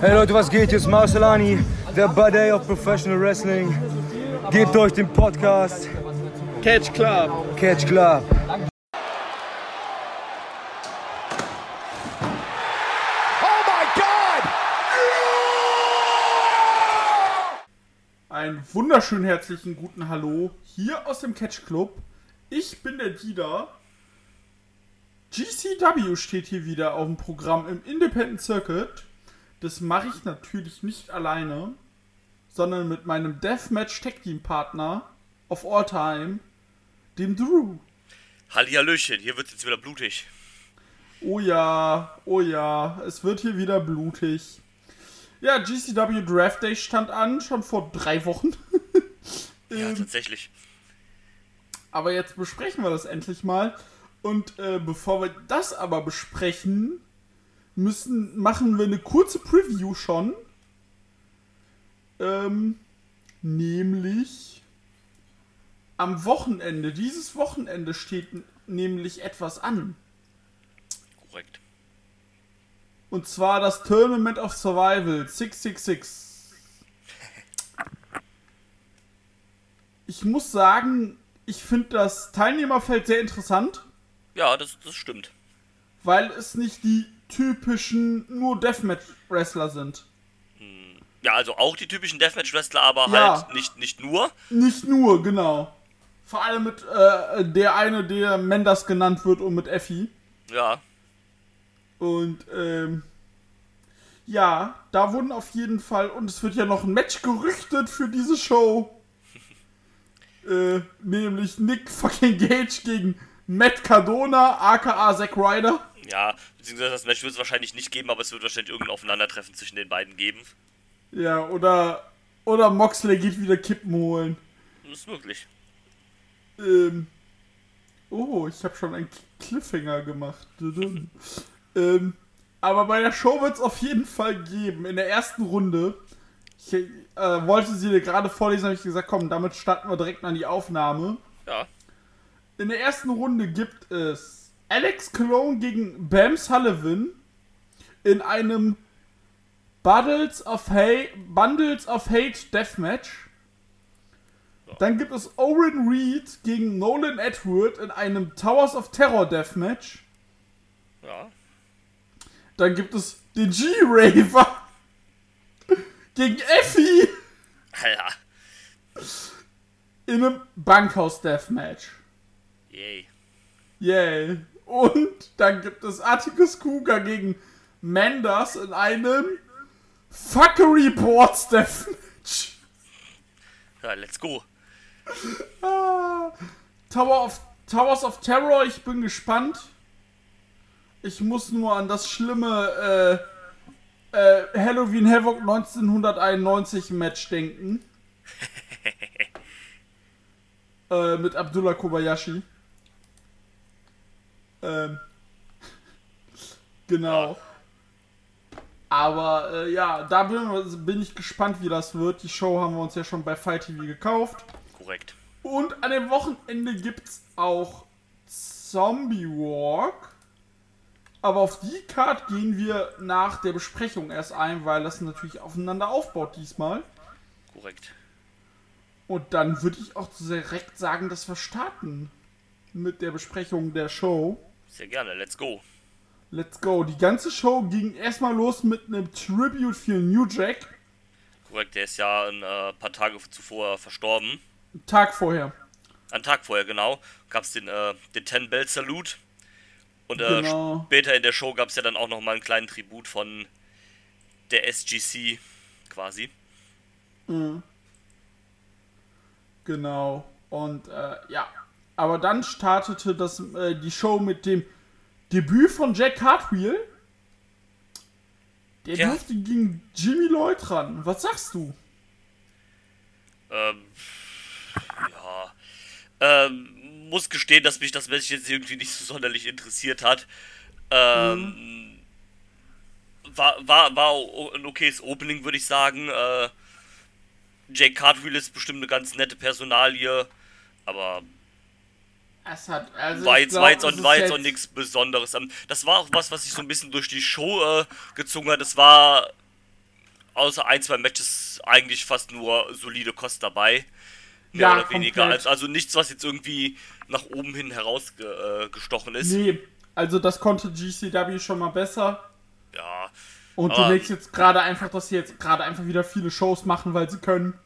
Hey Leute, was geht? Hier ist Marcelani, der Buddy of Professional Wrestling. Gebt euch den Podcast Catch Club. Catch Club. Oh my God! Einen wunderschönen herzlichen guten Hallo hier aus dem Catch Club. Ich bin der Dieter. GCW steht hier wieder auf dem Programm im Independent Circuit. Das mache ich natürlich nicht alleine, sondern mit meinem Deathmatch Tag Team Partner of all time, dem Drew. Hallihallöchen, hier wird jetzt wieder blutig. Oh ja, oh ja, es wird hier wieder blutig. Ja, GCW Draft Day stand an, schon vor drei Wochen. Ja, tatsächlich. Aber jetzt besprechen wir das endlich mal. Und äh, bevor wir das aber besprechen, müssen, machen wir eine kurze Preview schon. Ähm, nämlich am Wochenende. Dieses Wochenende steht nämlich etwas an. Korrekt. Und zwar das Tournament of Survival 666. Ich muss sagen, ich finde das Teilnehmerfeld sehr interessant, Ja, das, das stimmt. weil es nicht die typischen nur Deathmatch-Wrestler sind. Ja, also auch die typischen Deathmatch-Wrestler, aber Ja. halt nicht, nicht nur. Nicht nur, genau. Vor allem mit äh, der eine, der Mendes genannt wird und mit Effi. Ja, Und ähm, ja, da wurden auf jeden Fall, und es wird ja noch ein Match gerüchtet für diese Show. äh, nämlich Nick fucking Gage gegen Matt Cardona, aka Zack Ryder. Ja, beziehungsweise das Match wird es wahrscheinlich nicht geben, aber es wird wahrscheinlich irgendein Aufeinandertreffen zwischen den beiden geben. Ja, oder, oder Moxley geht wieder Kippen holen. Das ist möglich. Ähm, oh, ich habe schon einen Cliffhanger gemacht. Ähm, aber bei der Show wird es auf jeden Fall geben. In der ersten Runde. Ich äh, wollte sie dir gerade vorlesen, habe ich gesagt, komm, damit starten wir direkt an die Aufnahme. Ja, In der ersten Runde gibt es Alex Cologne gegen Bam Sullivan in einem Bundles of Hate, Bundles of Hate Deathmatch. Dann gibt es Owen Reed gegen Nolan Edward in einem Towers of Terror Deathmatch. ja. Dann gibt es den G-Raver gegen Effie Ja, in einem Bankhaus Deathmatch. yay. Yay. Und dann gibt es Atticus Cougar gegen Mendes in einem Fuckery Boards Deathmatch. Ja, let's go. Ah, Tower of, Towers of Terror, ich bin gespannt. Ich muss nur an das schlimme äh, äh, Halloween Havoc 1991 Match denken. äh, mit Abdullah Kobayashi. Ähm, genau. Aber äh, ja, da bin, bin ich gespannt, wie das wird. Die Show haben wir uns ja schon bei Fight TV gekauft. Korrekt. Und an dem Wochenende gibt's auch Zombie Walk. Aber auf die Card gehen wir nach der Besprechung erst ein, weil das natürlich aufeinander aufbaut diesmal. Korrekt. Und dann würde ich auch direkt sagen, dass wir starten mit der Besprechung der Show. Sehr gerne, let's go. Let's go. Die ganze Show ging erstmal los mit einem Tribute für New Jack. Korrekt, der ist ja ein äh, paar Tage zuvor verstorben. Einen Tag vorher. Einen Tag vorher, genau. Gab es den, äh, den Ten Bell Salute. Und äh, Genau. später in der Show gab es ja dann auch nochmal einen kleinen Tribut von der SGC quasi. Genau. Und äh, ja. Aber dann startete das, äh, die Show mit dem Debüt von Jack Cartwheel. Der Ja. durfte gegen Jimmy Lloyd ran. Was sagst du? Ähm, ja. Ähm, muss gestehen, dass mich das Match jetzt irgendwie nicht so sonderlich interessiert hat. Ähm, war, war, war o- ein okayes Opening, würde ich sagen. Äh, Jake Cartwheel ist bestimmt eine ganz nette Personalie, aber Es hat, also war jetzt, glaub, war jetzt, ist war jetzt auch nichts Besonderes. Ähm, Das war auch was, was sich so ein bisschen durch die Show äh, gezogen hat. Es war außer ein, zwei Matches eigentlich fast nur solide Kost dabei. Mehr Ja, oder weniger. komplett. Also, also nichts, was jetzt irgendwie nach oben hin herausgestochen ist. Nee, also das konnte GCW schon mal besser. Ja. Und du merkst jetzt gerade einfach, dass sie jetzt gerade einfach wieder viele Shows machen, weil sie können.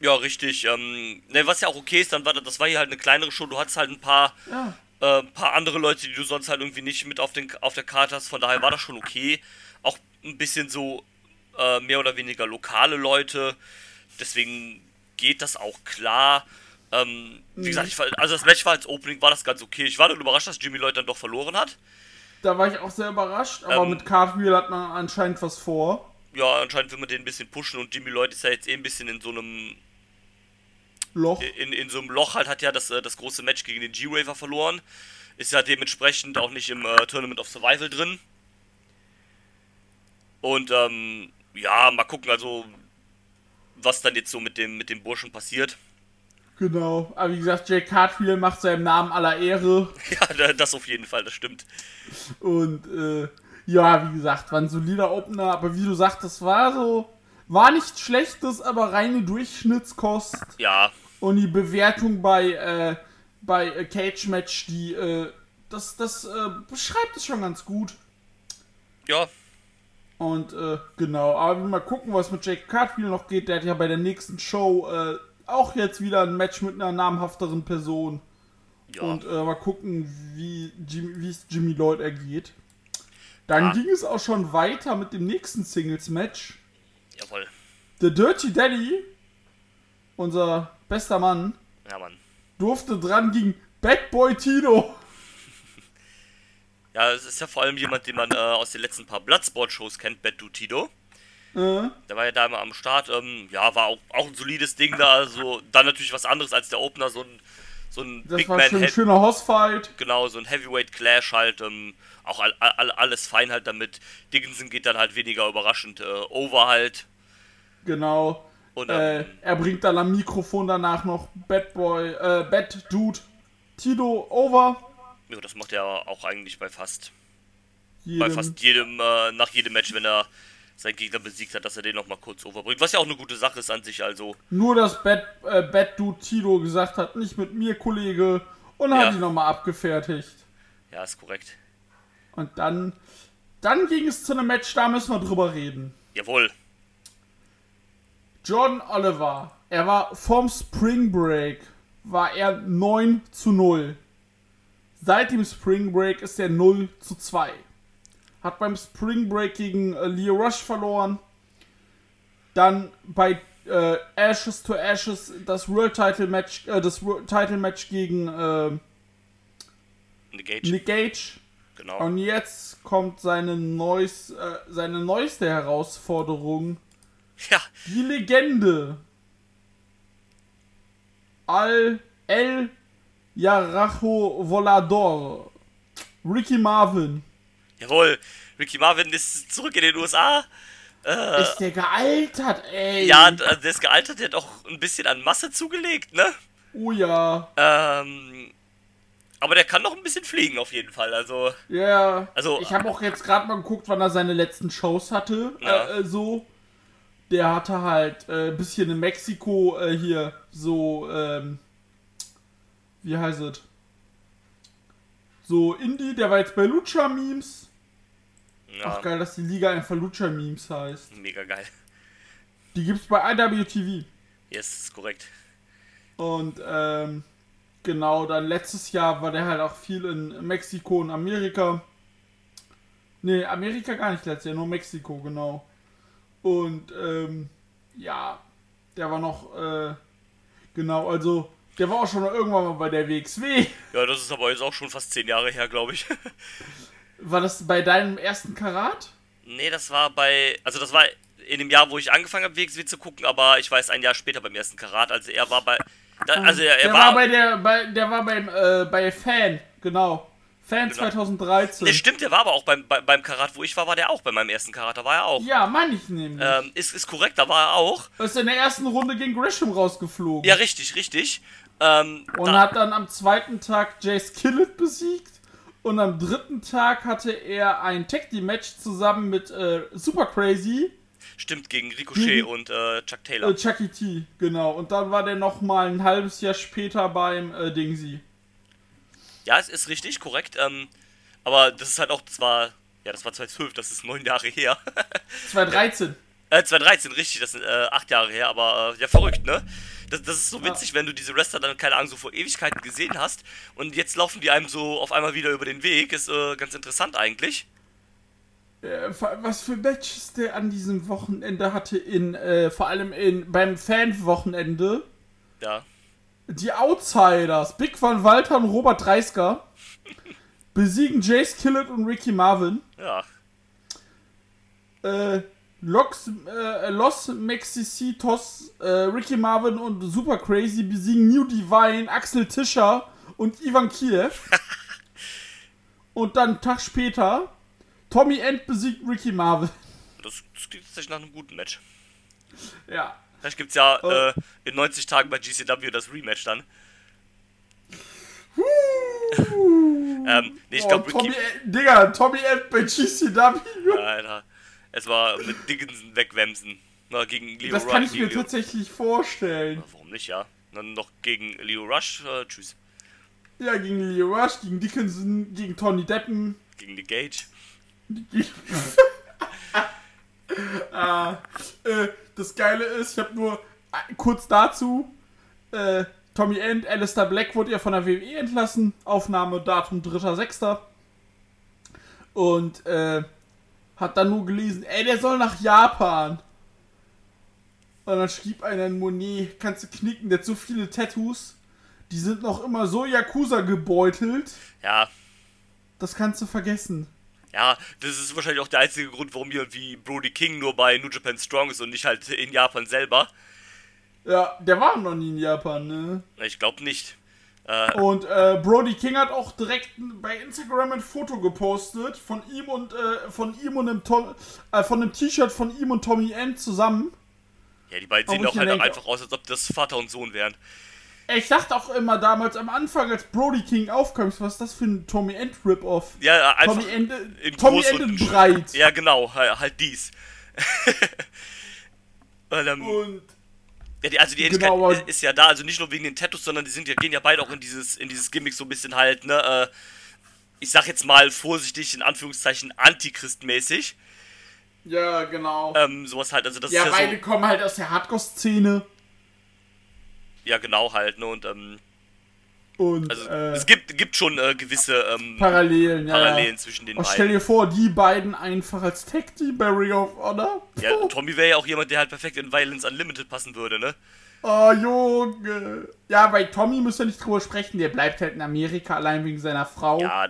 Ja, richtig. Ähm, ne, was ja auch okay ist, dann war das, das war hier halt eine kleinere Show. Du hattest halt ein paar, Ja. äh, paar andere Leute, die du sonst halt irgendwie nicht mit auf, den, auf der Karte hast. Von daher war das schon okay. Auch ein bisschen so äh, mehr oder weniger lokale Leute. Deswegen geht das auch klar. Ähm, wie gesagt, ich, also das Match war als Opening, war das ganz okay. Ich war dann überrascht, dass Jimmy Lloyd dann doch verloren hat. Da war ich auch sehr überrascht, aber Ähm, mit Cartwheel hat man anscheinend was vor. Ja, anscheinend will man den ein bisschen pushen und Jimmy Lloyd ist ja jetzt eh ein bisschen in so einem Loch. in, in so einem Loch halt hat ja das, äh, das große Match gegen den G-Raver verloren. Ist ja dementsprechend auch nicht im äh, Tournament of Survival drin. Und ähm, ja, mal gucken, also was dann jetzt so mit dem, mit dem Burschen passiert. Genau. Aber wie gesagt, Jake Cartwheel macht seinem Namen aller Ehre. Ja, da- das auf jeden Fall, das stimmt. Und äh, ja, wie gesagt, war ein solider Opener. Aber wie du sagtest, war so. War nichts Schlechtes, aber reine Durchschnittskost. Ja, Und die Bewertung bei, äh, bei äh, Cage Match, die, äh, das, das äh, beschreibt es schon ganz gut. ja, Und äh, genau, aber mal gucken, was mit Jake Cartwheel noch geht. Der hat ja bei der nächsten Show äh, auch jetzt wieder ein Match mit einer namhafteren Person. ja. Und mal gucken, wie Jimmy, wie es Jimmy Lloyd ergeht. Dann Ah. ging es auch schon weiter mit dem nächsten Singles-Match. Jawohl. The Dirty Daddy, unser bester Mann, Ja, Mann. durfte dran gegen Bad Boy Tito. Ja, es ist ja vor allem jemand, den man äh, aus den letzten paar Bloodsport-Shows kennt, Bad Dude Tito. Äh, Der war ja da immer am Start. Ähm, ja, war auch, auch ein solides Ding da. Also dann natürlich was anderes als der Opener. So ein, so ein das Big war Man schon ein schöner Hossfight. genau, so ein Heavyweight Clash halt. Ähm, auch all, all, alles fein halt damit. Dickinson geht dann halt weniger überraschend äh, over halt. Genau. Und Äh, ähm, er bringt dann am Mikrofon danach noch Bad Boy, äh, Bad Dude Tito over. ja, das macht er auch eigentlich bei fast, bei Jedem. fast jedem, äh, nach jedem Match, wenn er seinen Gegner besiegt hat, dass er den nochmal kurz overbringt. Was ja auch eine gute Sache ist an sich, also. Nur, dass Bad, äh, Bad Dude Tito gesagt hat, nicht mit mir, Kollege. Und Ja. hat ihn nochmal abgefertigt. Ja, ist korrekt. Und dann, dann ging es zu einem Match, da müssen wir drüber reden. Jawohl. John Oliver, er war vom Spring Break, war er 9 zu 0. Seit dem Spring Break ist er 0 zu 2. Hat beim Spring Break gegen äh, Leo Rush verloren. Dann bei äh, Ashes to Ashes das World Title Match, äh, das World Title Match gegen äh, Gage. Nick Gage. Genau. Und jetzt kommt seine, neus, äh, seine neueste Herausforderung. Ja, Die Legende. Al El Yarajo Volador. Ricky Marvin. Jawohl. Ricky Marvin ist zurück in den USA. Ist der gealtert, ey. Äh. Ja, der ist gealtert, der hat auch ein bisschen an Masse zugelegt, ne? Oh ja. Ähm, aber der kann noch ein bisschen fliegen auf jeden Fall. Also, Ja. Also- ich habe auch jetzt gerade mal geguckt, wann er seine letzten Shows hatte. Ja. Äh, äh, so. Der hatte halt äh, ein bisschen in Mexiko äh, hier so, ähm, wie heißt es? So Indie, der war jetzt bei Lucha Memes. Ja, Ach geil, dass die Liga einfach Lucha Memes heißt. mega geil. Die gibt's bei IWTV. Yes, ist korrekt. Und ähm, genau, dann letztes Jahr war der halt auch viel in Mexiko und Amerika. Nee, Amerika gar nicht letztes Jahr, nur Mexiko, genau. Und ähm, ja, der war noch, äh, genau, also der war auch schon irgendwann mal bei der WXW. Ja, das ist aber jetzt auch schon fast zehn Jahre her, glaube ich. War das bei deinem ersten Karat? nee, das war bei. Also, das war in dem Jahr, wo ich angefangen habe, WXW zu gucken, aber ich weiß ein Jahr später beim ersten Karat. Also, er war bei. Da, also, er, er der war. war, bei der, bei, der war beim, äh, bei Fan, genau. Fan Genau. 2013. Ne, stimmt, der war aber auch beim, bei, beim Karat, wo ich war, war der auch. Bei meinem ersten Karat, da war er auch. Ja, meine ich nämlich. Ähm, ist, ist korrekt, da war er auch. ist in der ersten Runde gegen Gresham rausgeflogen. Ja, richtig, richtig. Ähm, und da, hat dann am zweiten Tag Jace Killett besiegt. Und am dritten Tag hatte er ein Tag Team Match zusammen mit äh, Super Crazy Stimmt, gegen Ricochet Gegen- und äh, Chuck Taylor. Äh, Chucky T, genau. Und dann war der noch mal ein halbes Jahr später beim äh, Dingsy. Ja, es ist richtig, korrekt. Ähm, aber das ist halt auch, das war, ja, das war 2012, das ist neun Jahre her. 2013. äh, 2013, richtig, das sind äh, acht Jahre her, aber äh, ja, verrückt, ne? Das, das ist so witzig, wenn du diese Wrestler dann, keine Ahnung, so vor Ewigkeiten gesehen hast und jetzt laufen die einem so auf einmal wieder über den Weg. Ist äh, ganz interessant eigentlich. Äh, was für Matches der an diesem Wochenende hatte, in, äh, vor allem in, beim Fan-Wochenende. Ja. Die Outsiders, Big Van Walter und Robert Dreisker, besiegen Jace Killett und Ricky Marvin. Ja. Äh, Lox, äh, Los Mexicitos, äh, Ricky Marvin und Super Crazy besiegen New Divine, Axel Tischer und Ivan Kiev. und dann einen Tag später, Tommy End besiegt Ricky Marvin. Das, das klingt tatsächlich nach einem guten Match. Ja. Vielleicht gibt's ja Oh. äh, in 90 Tagen bei GCW das Rematch dann. ähm, nee, ich Oh, glaube, Tommy, Ricky. Digga, Tommy End bei GCW. Alter. Es war mit Dickinson wegwemsen. Na, gegen Leo Das Rush. kann ich mir Leo- tatsächlich vorstellen. Warum nicht, ja? Dann noch gegen Leo Rush. Äh, tschüss. Ja, gegen Leo Rush, gegen Dickinson, gegen Tony Deppen. Gegen Nick Gage. ah, äh, das Geile ist, ich habe nur äh, kurz dazu, äh, Tommy End, Alistair Black wurde ja von der WWE entlassen, Aufnahmedatum 3.6. Und äh, hat dann nur gelesen, ey, der soll nach Japan. Und dann schrieb einer in Monet, kannst du knicken, der hat so viele Tattoos, die sind noch immer so Yakuza gebeutelt, Ja, das kannst du vergessen. ja, das ist wahrscheinlich auch der einzige Grund, warum jemand wie Brody King nur bei New Japan Strong ist und nicht halt in Japan selber. Ja, der war noch nie in Japan, ne? Ich glaube nicht. Äh, Und äh, Brody King hat auch direkt bei Instagram ein Foto gepostet von ihm und äh, von ihm und einem Tom, äh, von einem T-Shirt von ihm und Tommy End zusammen. ja, die beiden sehen auch halt denke- einfach aus, als ob das Vater und Sohn wären. Ich dachte auch immer damals am Anfang, als Brody King aufkam, was ist das für ein Tommy End Rip-Off? Ja, einfach Tommy End, in Tommy groß End in breit. Ja, genau, halt, halt dies. Und, ähm, Und Ja, die, also die Ähnlichkeit Genau, aber- ist, ist ja da, also nicht nur wegen den Tattoos, sondern die sind ja, gehen ja beide auch in dieses, in dieses Gimmick so ein bisschen halt, ne, äh, ich sag jetzt mal vorsichtig, in Anführungszeichen, Antichrist-mäßig. ja, genau. Ähm, sowas halt, also das ja, ist ja beide so, kommen halt aus der Hardcore-Szene. ja genau halt, ne, und ähm, Und also äh, es gibt, gibt schon äh, gewisse ähm, Parallelen, ja. Parallelen ja. zwischen den stell beiden. dir vor, die beiden einfach als Tag Team Ring of Honor. Ja, Tommy wäre ja auch jemand, der halt perfekt in Violence Unlimited passen würde, ne? Oh, Junge. Ja, bei Tommy müsst ihr nicht drüber sprechen. Der bleibt halt in Amerika allein wegen seiner Frau. Ja,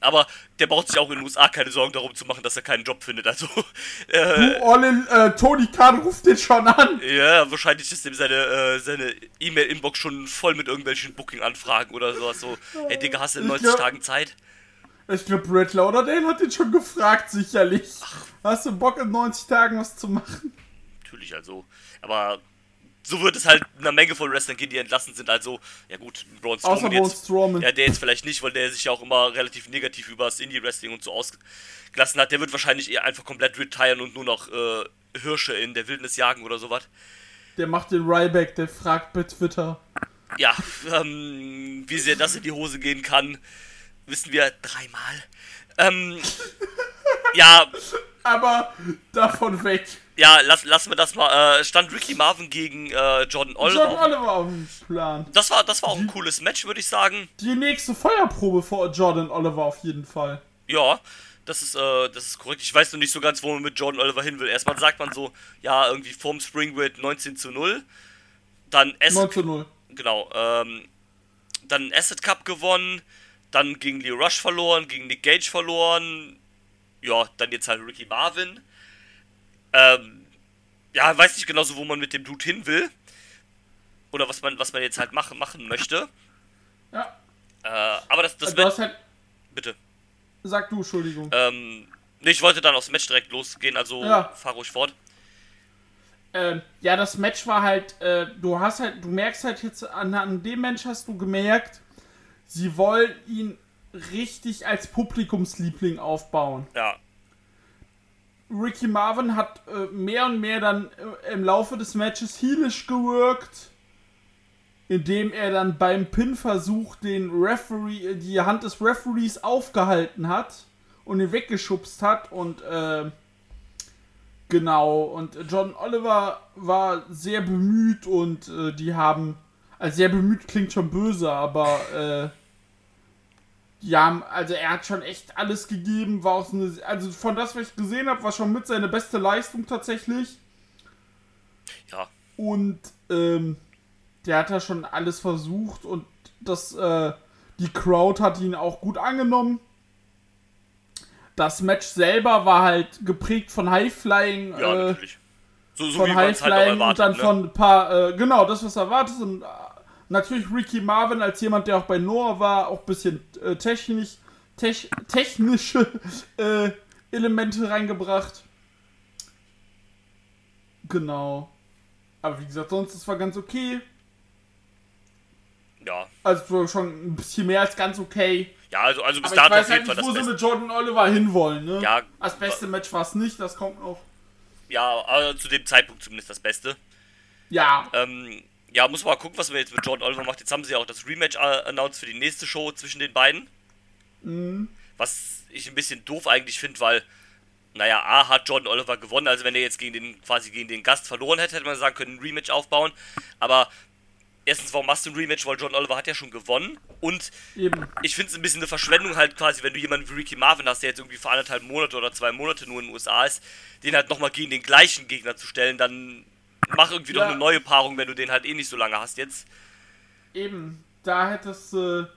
aber der braucht sich auch in den USA keine Sorgen darum zu machen, dass er keinen Job findet, also, äh, Du, Olin, äh, Tony Khan ruft den schon an. Ja, wahrscheinlich ist ihm seine äh, seine E-Mail-Inbox schon voll mit irgendwelchen Booking-Anfragen oder sowas. So, hey Digga, hast du in Ich 90 glaub- Tagen Zeit? Ich glaube, Brett Lauderdale hat den schon gefragt, sicherlich. Hast du Bock, in 90 Tagen was zu machen? Natürlich, also. Aber so wird es halt einer Menge von Wrestlern gehen, die entlassen sind. Also, ja gut, Braun Strowman Braun jetzt. Strowman. Ja, der jetzt vielleicht nicht, weil der sich ja auch immer relativ negativ über das Indie-Wrestling und so ausgelassen hat. Der wird wahrscheinlich eher einfach komplett retiren und nur noch äh, Hirsche in der Wildnis jagen oder sowas. Der macht den Ryback, der fragt bei Twitter. Ja, ähm, wie sehr das in die Hose gehen kann, wissen wir dreimal. Ähm, ja, Aber davon weg. ja, lass, lassen wir das mal. Äh, stand Ricky Marvin gegen äh, Jordan Oliver. Oliver auf dem Plan. Das war, das war auch ein cooles Match, würde ich sagen. Die nächste Feuerprobe vor Jordan Oliver auf jeden Fall. Ja, das ist, äh, das ist korrekt. Ich weiß noch nicht so ganz, wo man mit Jordan Oliver hin will. Erstmal sagt man so, ja, irgendwie vorm Springwood 19 zu 0. Dann Asset, 9 zu 0. genau, ähm, dann Asset Cup gewonnen. Dann gegen Leo Rush verloren, gegen Nick Gage verloren. Ja, dann jetzt halt Ricky Marvin. Ähm, ja, weiß nicht genau so, wo man mit dem Dude hin will. Oder was man, was man jetzt halt machen, machen möchte. Ja. Äh, aber das, das hast halt. Bitte. Sag du, Entschuldigung. Ähm, nee, ich wollte dann aufs Match direkt losgehen, also Ja. fahr ruhig fort. Ähm, ja, das Match war halt, äh, du hast halt, du merkst halt jetzt, an, an dem Mensch hast du gemerkt, sie wollen ihn richtig als Publikumsliebling aufbauen. Ja, Ricky Marvin hat äh, mehr und mehr dann äh, im Laufe des Matches heelish gewirkt, indem er dann beim Pin-Versuch den Referee, äh, die Hand des Referees aufgehalten hat und ihn weggeschubst hat und äh, genau und John Oliver war sehr bemüht und äh, die haben also sehr bemüht klingt schon böse, aber äh, ja, also er hat schon echt alles gegeben, war auch so eine, also von das, was ich gesehen habe, war schon mit seine beste Leistung tatsächlich. Ja. Und ähm, der hat da schon alles versucht und das, äh, die Crowd hat ihn auch gut angenommen. Das Match selber war halt geprägt von High-Flying. Ja, äh, natürlich. So, so von es halt High-Flying erwartet. und dann ne? von ein paar, äh, genau, das, was erwartet und natürlich Ricky Marvin als jemand, der auch bei Noah war, auch ein bisschen äh, technisch, tech, technische äh, Elemente reingebracht. Genau. Aber wie gesagt, sonst, es war ganz okay. Ja. Also schon ein bisschen mehr als ganz okay. Ja, also, also bis dato auf halt jeden Fall nicht, das wo sie Beste. mit Jordan Oliver hinwollen, ne? Ja, Das beste Match war es nicht, das kommt noch. Ja, also zu dem Zeitpunkt zumindest das Beste. Ja, Ähm, ja, muss mal gucken, was man jetzt mit Jordan Oliver macht. Jetzt haben sie ja auch das Rematch äh, announced für die nächste Show zwischen den beiden. Mhm. Was ich ein bisschen doof eigentlich finde, weil, naja, A hat Jordan Oliver gewonnen. Also wenn er jetzt gegen den, quasi gegen den Gast verloren hätte, hätte man sagen können, ein Rematch aufbauen. Aber erstens, warum machst du ein Rematch? Weil Jordan Oliver hat ja schon gewonnen. Und eben. ich finde es ein bisschen eine Verschwendung halt quasi, wenn du jemanden wie Ricky Marvin hast, der jetzt irgendwie für anderthalb Monate oder zwei Monate nur in den USA ist, den halt nochmal gegen den gleichen Gegner zu stellen, dann mach irgendwie Ja. doch eine neue Paarung, wenn du den halt eh nicht so lange hast jetzt. Eben, da hättest du,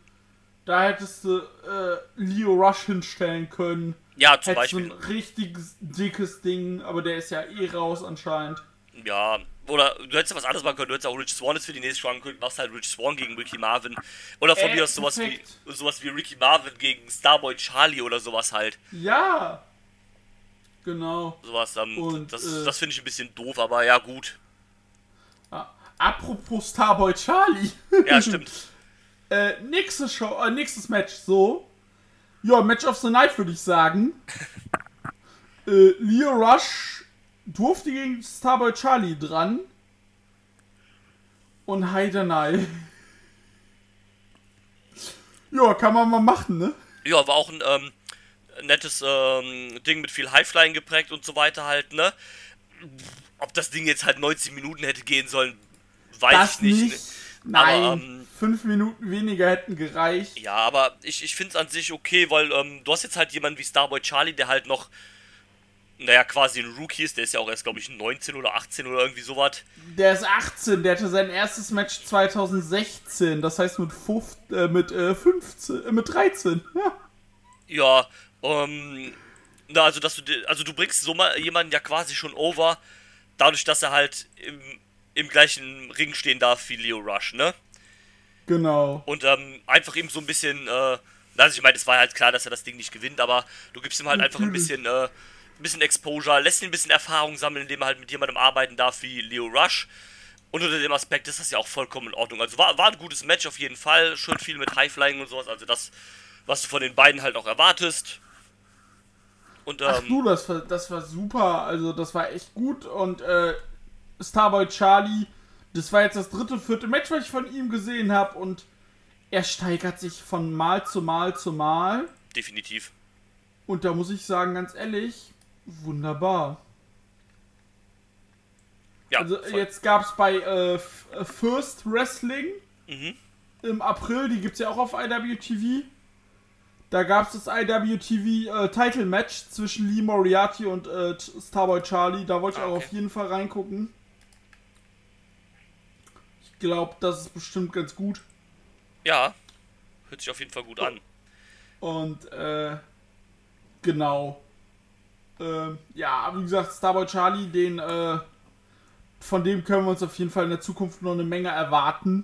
da hättest du äh, Leo Rush hinstellen können. Ja, zum Hättest Beispiel. ein richtiges, dickes Ding, aber der ist ja eh raus anscheinend. Ja, oder du hättest ja was anderes machen können, du hättest auch Rich Swan jetzt für die nächste Show können, machst halt Rich Swan gegen Ricky Marvin. Oder von Äh, mir aus sowas wie, sowas wie Ricky Marvin gegen Starboy Charlie oder sowas halt. Ja! Genau. Sowas, ähm, Und, das, äh, das finde ich ein bisschen doof, aber ja, gut. Ja. Apropos Starboy Charlie. Ja, stimmt. äh, nächste Show, äh, nächstes Match so. Ja, Match of the Night würde ich sagen. äh, Leo Rush durfte gegen Starboy Charlie dran. Und Heidenai. ja, kann man mal machen, ne? Ja, war auch ein ähm, nettes ähm, Ding mit viel Highflying geprägt und so weiter halt, ne? Ob das Ding jetzt halt 90 Minuten hätte gehen sollen, weiß Das ich nicht. nicht. ne? Nein, Aber, ähm, fünf Minuten weniger hätten gereicht. Ja, aber ich, ich finde es an sich okay, weil ähm, du hast jetzt halt jemanden wie Starboy Charlie, der halt noch, naja, quasi ein Rookie ist, der ist ja auch erst, glaube ich, 19 oder 18 oder irgendwie sowas. Der ist 18, der hatte sein erstes Match 2016, das heißt mit, 5, äh, mit, äh, 15, äh, mit 13. Ja. Ja, ähm, na, also, dass du, also du bringst so mal jemanden ja quasi schon over, dadurch, dass er halt im, im gleichen Ring stehen darf wie Leo Rush, ne? Genau. Und ähm, einfach ihm so ein bisschen, äh, also ich meine, es war halt klar, dass er das Ding nicht gewinnt, aber du gibst ihm halt einfach ein bisschen, äh, ein bisschen Exposure, lässt ihn ein bisschen Erfahrung sammeln, indem er halt mit jemandem arbeiten darf wie Leo Rush. Und unter dem Aspekt ist das ja auch vollkommen in Ordnung. Also war, war ein gutes Match auf jeden Fall, schön viel mit Highflying und sowas, also das, was du von den beiden halt auch erwartest. Und ähm, Ach du, das war, das war super, also das war echt gut und äh, Starboy Charlie, das war jetzt das dritte, vierte Match, was ich von ihm gesehen habe und er steigert sich von Mal zu Mal zu Mal definitiv. und da muss ich sagen, ganz ehrlich, wunderbar. Ja, Also voll. jetzt gab es bei äh, äh, First Wrestling Mhm. im April, die gibt es ja auch auf IWTV. Da gab es das IWTV äh, Title Match zwischen Lee Moriarty und äh, Starboy Charlie. Da wollte ich Ah, auch okay. auf jeden Fall reingucken. Ich glaube, das ist bestimmt ganz gut. Ja, hört sich auf jeden Fall gut an. Und äh, genau. Ähm, ja, wie gesagt, Starboy Charlie, den äh, von dem können wir uns auf jeden Fall in der Zukunft noch eine Menge erwarten,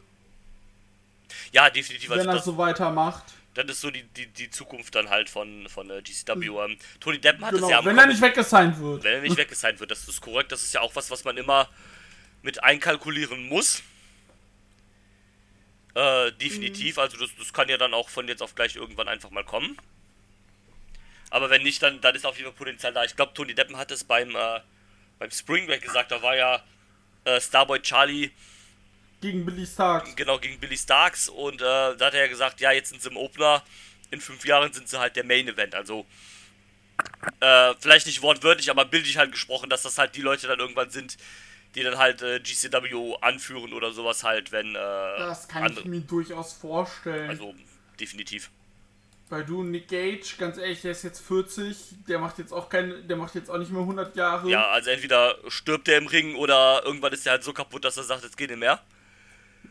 Ja, definitiv. Also wenn er das, so weitermacht. Das ist so die, die, die Zukunft dann halt von, von äh, GCW. Ähm, Tony Deppen hat Genau, es ja am wenn er Comic- nicht weggesigned wird. wenn er nicht weggesigned wird, das ist korrekt. Das ist ja auch was, was man immer mit einkalkulieren muss. Äh, definitiv. Mhm. Also das, das kann ja dann auch von jetzt auf gleich irgendwann einfach mal kommen. Aber wenn nicht, dann, dann ist auf jeden Fall Potenzial da. Ich glaube, Tony Deppen hat es beim, äh, beim Spring Break gesagt, da war ja äh, Starboy Charlie Gegen Billy Starks. genau gegen Billy Starks und äh, da hat er ja gesagt, ja, jetzt sind sie im Opener, in fünf Jahren sind sie halt der Main Event. Also äh, vielleicht nicht wortwörtlich, aber bildlich halt gesprochen, dass das halt die Leute dann irgendwann sind, die dann halt äh, GCW anführen oder sowas halt, wenn äh, Das kann ich mir durchaus vorstellen. also definitiv. Weil du, Nick Gage, ganz ehrlich, der ist jetzt 40, der macht jetzt auch kein, der macht jetzt auch nicht mehr 100 Jahre. Ja, also entweder stirbt er im Ring oder irgendwann ist er halt so kaputt, dass er sagt, jetzt geht nicht mehr.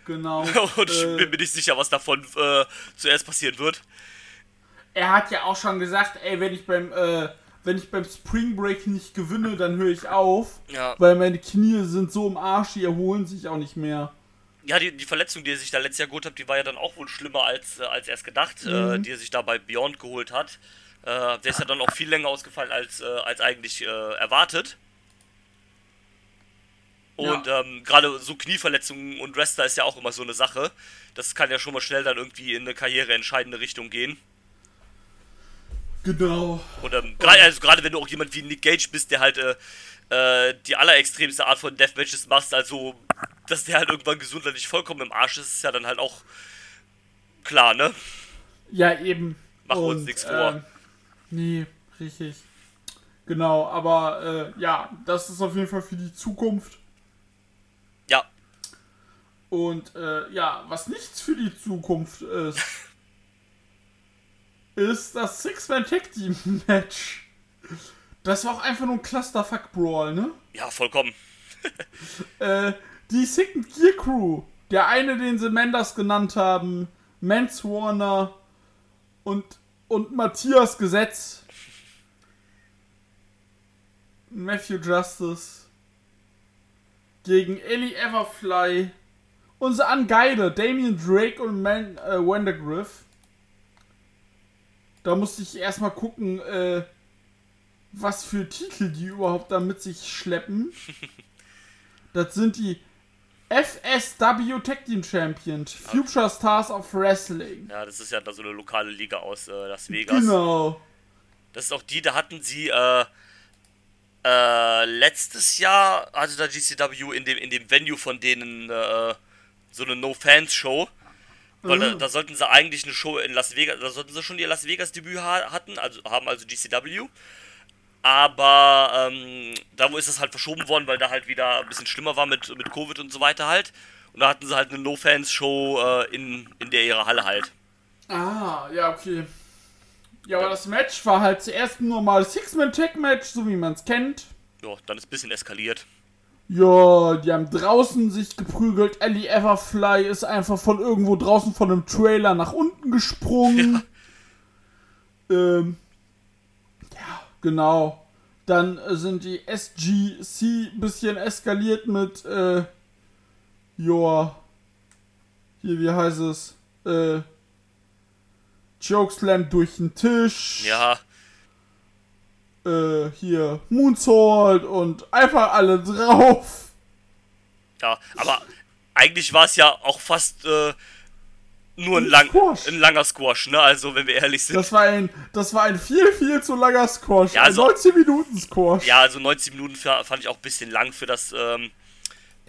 Genau. Und ich Äh, bin mir nicht sicher, was davon äh, zuerst passieren wird. er hat ja auch schon gesagt, ey, wenn ich beim, äh, wenn ich beim Spring Break nicht gewinne, dann höre ich auf. Ja. Weil meine Knie sind so im Arsch, die erholen sich auch nicht mehr. Ja, die, die Verletzung, die er sich da letztes Jahr geholt hat, die war ja dann auch wohl schlimmer als, äh, als erst gedacht, äh, Mhm. die er sich da bei Beyond geholt hat. Äh, der ist ja dann auch viel länger ausgefallen als, als eigentlich erwartet. Und ähm, gerade so Knieverletzungen und Wrestler ist ja auch immer so eine Sache. Das kann ja schon mal schnell dann irgendwie in eine karriereentscheidende Richtung gehen. Genau. Und ähm, gerade also gerade wenn du auch jemand wie Nick Gage bist, der halt äh, äh, die allerextremste Art von Deathmatches machst, also dass der halt irgendwann gesundheitlich vollkommen im Arsch ist, ist ja dann halt auch klar, ne? Ja, eben. Machen wir uns nichts vor. ähm, nee, richtig. Genau, aber äh, ja, das ist auf jeden Fall für die Zukunft. Und äh, ja, was nichts für die Zukunft ist, ist das Six-Man-Tag-Team-Match. Das war auch einfach nur ein Clusterfuck-Brawl, ne? ja, vollkommen. Äh, die Second Gear Crew, der eine, den sie Mendes genannt haben, Mans Warner und, und Matthias Gesetz, Matthew Justice gegen Ellie Everfly, unsere Angeide, Damien Drake und Man, äh, Wendergriff. Da musste ich erstmal gucken, äh, was für Titel die überhaupt da mit sich schleppen. Das sind die FSW Tag Team Champions, Future Stars of Wrestling. Ja, das ist ja da so eine lokale Liga aus äh, Las Vegas. Genau. Das ist auch die, da hatten sie äh, äh, letztes Jahr, hatte da GCW in dem, in dem Venue von denen äh, so eine No-Fans-Show. Weil da, da sollten sie eigentlich eine Show in Las Vegas, da sollten sie schon ihr Las Vegas-Debüt ha hatten, also haben also GCW. Aber ähm, da wo ist das halt verschoben worden, weil da halt wieder ein bisschen schlimmer war mit, mit Covid und so weiter halt. Und da hatten sie halt eine No-Fans-Show äh, in, in der ihrer Halle halt. Ah, ja, okay. Ja, aber das Match war halt zuerst ein normales Six-Man-Tag-Match, so wie man es kennt. Ja, dann ist ein bisschen eskaliert. Ja, die haben draußen sich geprügelt. Ellie Everfly ist einfach von irgendwo draußen von einem Trailer nach unten gesprungen. Ähm, ja, genau. Dann sind die SGC bisschen eskaliert mit, äh, joa, hier, wie heißt es? Äh, Chokeslam durch den Tisch. Ja, Äh, hier, Moonsault und einfach alle drauf. Ja, aber eigentlich war es ja auch fast äh, nur ein, Ein lang, ein langer Squash, ne? Also, wenn wir ehrlich sind. Das war ein, das war ein viel, viel zu langer Squash. Ja, ein also- 19 Minuten Squash. ja, also 90 Minuten fa- fand ich auch ein bisschen lang für das. Ähm,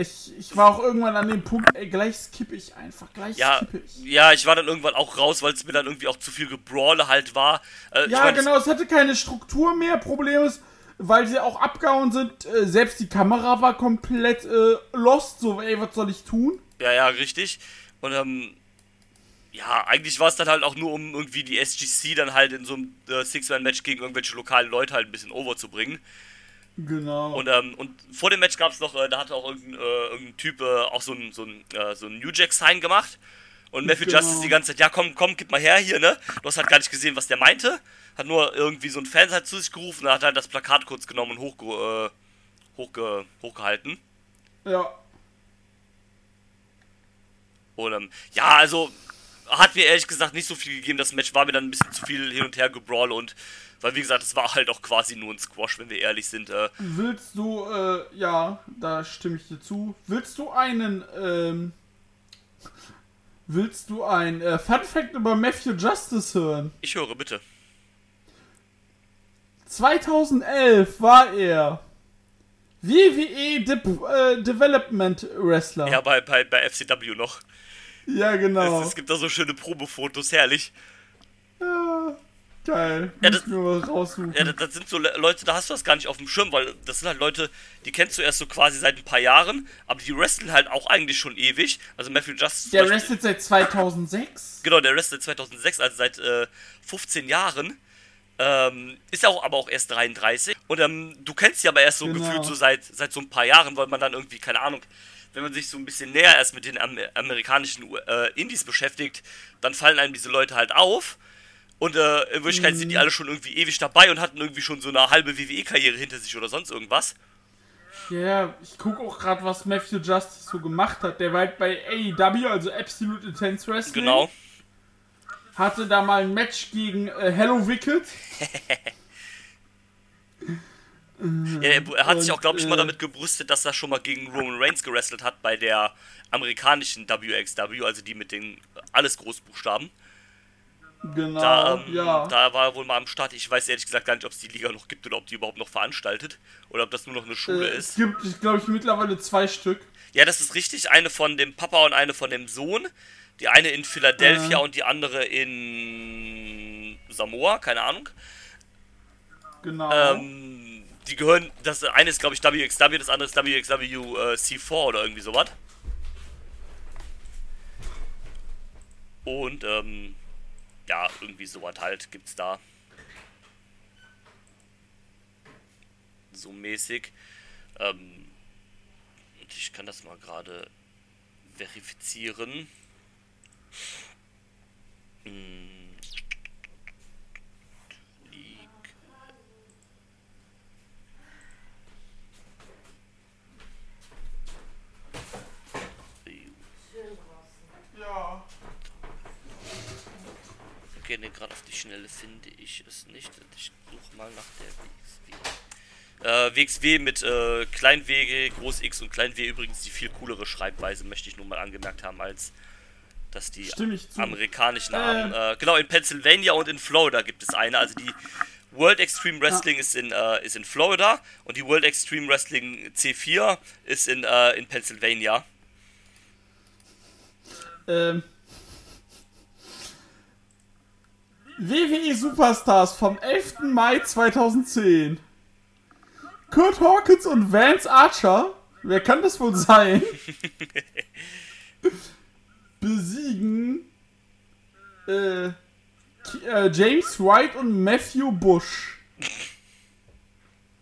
Ich, ich war auch irgendwann an dem Punkt, ey, gleich skippe ich einfach, gleich ja, skippe ich. ja, ich war dann irgendwann auch raus, weil es mir dann irgendwie auch zu viel Gebrawle halt war. Äh, ich Ja, mein, genau, es hatte keine Struktur mehr. Problem ist, weil sie auch abgehauen sind, äh, selbst die Kamera war komplett äh, lost. So, ey, was soll ich tun? Ja, ja, richtig. Und ähm, ja, eigentlich war es dann halt auch nur, um irgendwie die SGC dann halt in so einem äh, Six-Man-Match gegen irgendwelche lokalen Leute halt ein bisschen over zu bringen. Genau. Und, ähm, und vor dem Match gab es noch, äh, da hatte auch irgendein, äh, irgendein Typ äh, auch so ein, so ein, äh, so ein New Jack-Sign gemacht. Und Matthew Genau. Justice die ganze Zeit, ja komm, komm, gib mal her hier, ne? Du hast halt gar nicht gesehen, was der meinte. Hat nur irgendwie so ein Fan halt zu sich gerufen hat halt das Plakat kurz genommen und hochge äh, hochge hochgehalten. ja. Und ähm, ja, also hat mir ehrlich gesagt nicht so viel gegeben. Das Match war mir dann ein bisschen zu viel hin und her gebrawl und weil wie gesagt, es war halt auch quasi nur ein Squash, wenn wir ehrlich sind. Äh, Willst du, äh, ja, da stimme ich dir zu. Willst du einen, ähm, willst du ein äh, Fun Fact über Matthew Justice hören? ich höre bitte. 2011 war er WWE De äh, Development Wrestler. Ja, bei, bei, bei FCW noch. Ja, genau. Es, es gibt da so schöne Probefotos, herrlich. Ja, geil. Ja, das-. Ja, das, sind so Le- Leute, da hast du das gar nicht auf dem Schirm, weil das sind halt Leute, die kennst du erst so quasi seit ein paar Jahren, aber die wresteln halt auch eigentlich schon ewig. Also Matthew Justice. Der zum Beispiel- wrestelt seit 2006. Genau, der wrestelt 2006, also seit äh, 15 Jahren. Ähm, ist auch aber auch erst 33. Und ähm, du kennst sie aber erst so Genau. gefühlt so seit, seit so ein paar Jahren, weil man dann irgendwie, keine Ahnung, wenn man sich so ein bisschen näher erst mit den Am amerikanischen äh, Indies beschäftigt, dann fallen einem diese Leute halt auf. Und äh, in Wirklichkeit sind die alle schon irgendwie ewig dabei und hatten irgendwie schon so eine halbe WWE-Karriere hinter sich oder sonst irgendwas. Ja, ich gucke auch gerade, was Matthew Justice so gemacht hat. Der war halt bei AEW, also Absolute Intense Wrestling. Genau. Hatte da mal ein Match gegen äh, Hello Wicked. Ja, er, hat sich Und, auch, glaube ich, mal äh, damit gebrüstet, dass er schon mal gegen Roman Reigns gewrestelt hat bei der amerikanischen WXW, also die mit den äh, alles Großbuchstaben. Genau, Da, ähm, ja. da war er wohl mal am Start. Ich weiß ehrlich gesagt gar nicht, ob es die Liga noch gibt oder ob die überhaupt noch veranstaltet. Oder ob das nur noch eine Schule äh, es ist. gibt, glaube ich, mittlerweile zwei Stück. Ja, das ist richtig. Eine von dem Papa und eine von dem Sohn. Die eine in Philadelphia Äh. und die andere in Samoa, keine Ahnung. Genau. Ähm, die gehören, das eine ist glaube ich WXW, das andere ist WXW äh, C4 oder irgendwie sowas. Und ähm, ja, irgendwie sowas halt gibt's da. So mäßig. Ähm, und ich kann das mal gerade verifizieren. Hm. League. ja. Okay, ne, gerade auf die Schnelle finde ich es nicht. Ich suche mal nach der WXW. Äh, WXW mit äh, Klein W, Groß X und Klein W übrigens die viel coolere Schreibweise, möchte ich nur mal angemerkt haben, als dass die amerikanischen Äh. Namen. Äh, genau, in Pennsylvania und in Florida gibt es eine. Also die World Extreme Wrestling ist, in, äh, ist in Florida und die World Extreme Wrestling C4 ist in, äh, in Pennsylvania. Ähm. WWE Superstars vom 11. Mai 2010. Kurt Hawkins und Vance Archer, wer kann das wohl sein? Besiegen äh, äh, James White und Matthew Bush.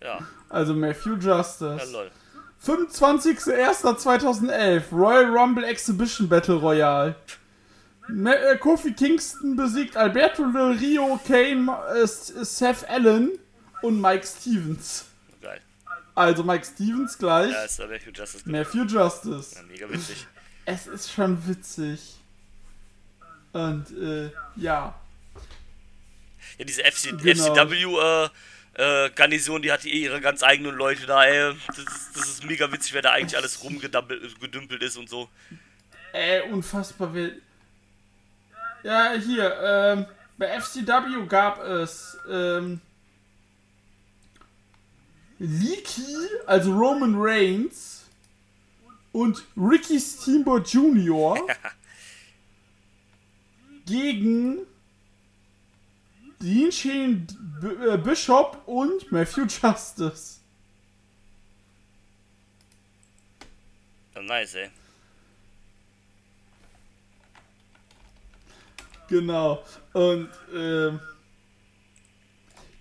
Ja, Also Matthew ja Justice. lol. 25.01.2011 Royal Rumble Exhibition Battle Royale. Ma äh, Kofi Kingston besiegt Alberto Del Rio, Kane, äh, Seth Allen und Mike Stevens. Geil. Also Mike Stevens gleich Ja, ist Matthew Justice. Matthew Justice. Ja, mega witzig. Es ist schon witzig. Und äh, ja. Ja, diese FC, Genau. FCW äh, äh, Garnison, die hat eh ihre ganz eigenen Leute da, ey. Das ist, das ist mega witzig, wer da eigentlich alles rumgedümpelt ist und so. Äh, unfassbar wild. Ja, hier, ähm, bei FCW gab es, ähm, Leaky, also Roman Reigns und Ricky Steamboat Jr. gegen Dean Shane B äh, Bishop und Matthew Justice. Ja, nice, ey. Genau. Und ähm,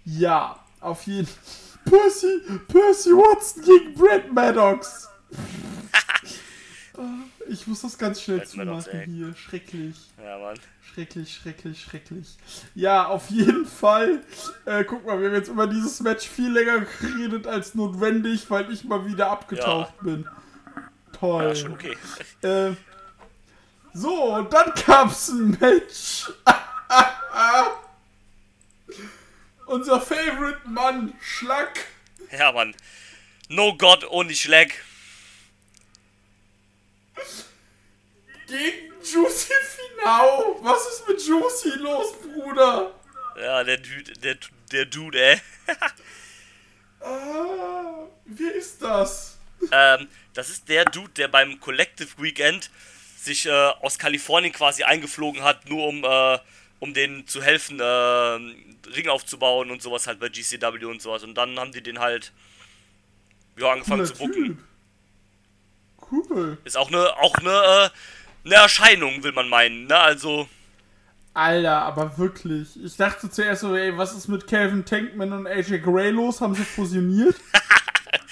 ja, auf jeden Percy, Percy Watson gegen Brad Maddox. Ah, ich muss das ganz schnell Brad Maddox, zumachen ey. hier. Schrecklich. Ja, Mann. Schrecklich, schrecklich, schrecklich. Ja, auf jeden Fall. Äh, guck mal, wir haben jetzt über dieses Match viel länger geredet als notwendig, weil ich mal wieder abgetaucht bin. Toll. Ja, schon okay. Äh, so, und dann gab's ein Match. Unser Favorite Mann, Schlack, Ja, Mann. No God, ohne Schlag. gegen Juicy Finau. Was ist mit Juicy los, Bruder? Ja, der Dude, der, der Dude, ey. Ah, wer ist das? Ähm, das ist der Dude, der beim Collective Weekend sich äh, aus Kalifornien quasi eingeflogen hat, nur um, äh, um denen zu helfen, äh, Ring aufzubauen und sowas halt bei GCW und sowas. Und dann haben die den halt ja, angefangen Cooler zu bucken. Typ. Cool. Ist auch eine auch eine, äh, eine Erscheinung, will man meinen, ne? Also, Alter, aber wirklich. Ich dachte zuerst so, ey, was ist mit Calvin Tankman und AJ Gray los? Haben sie fusioniert?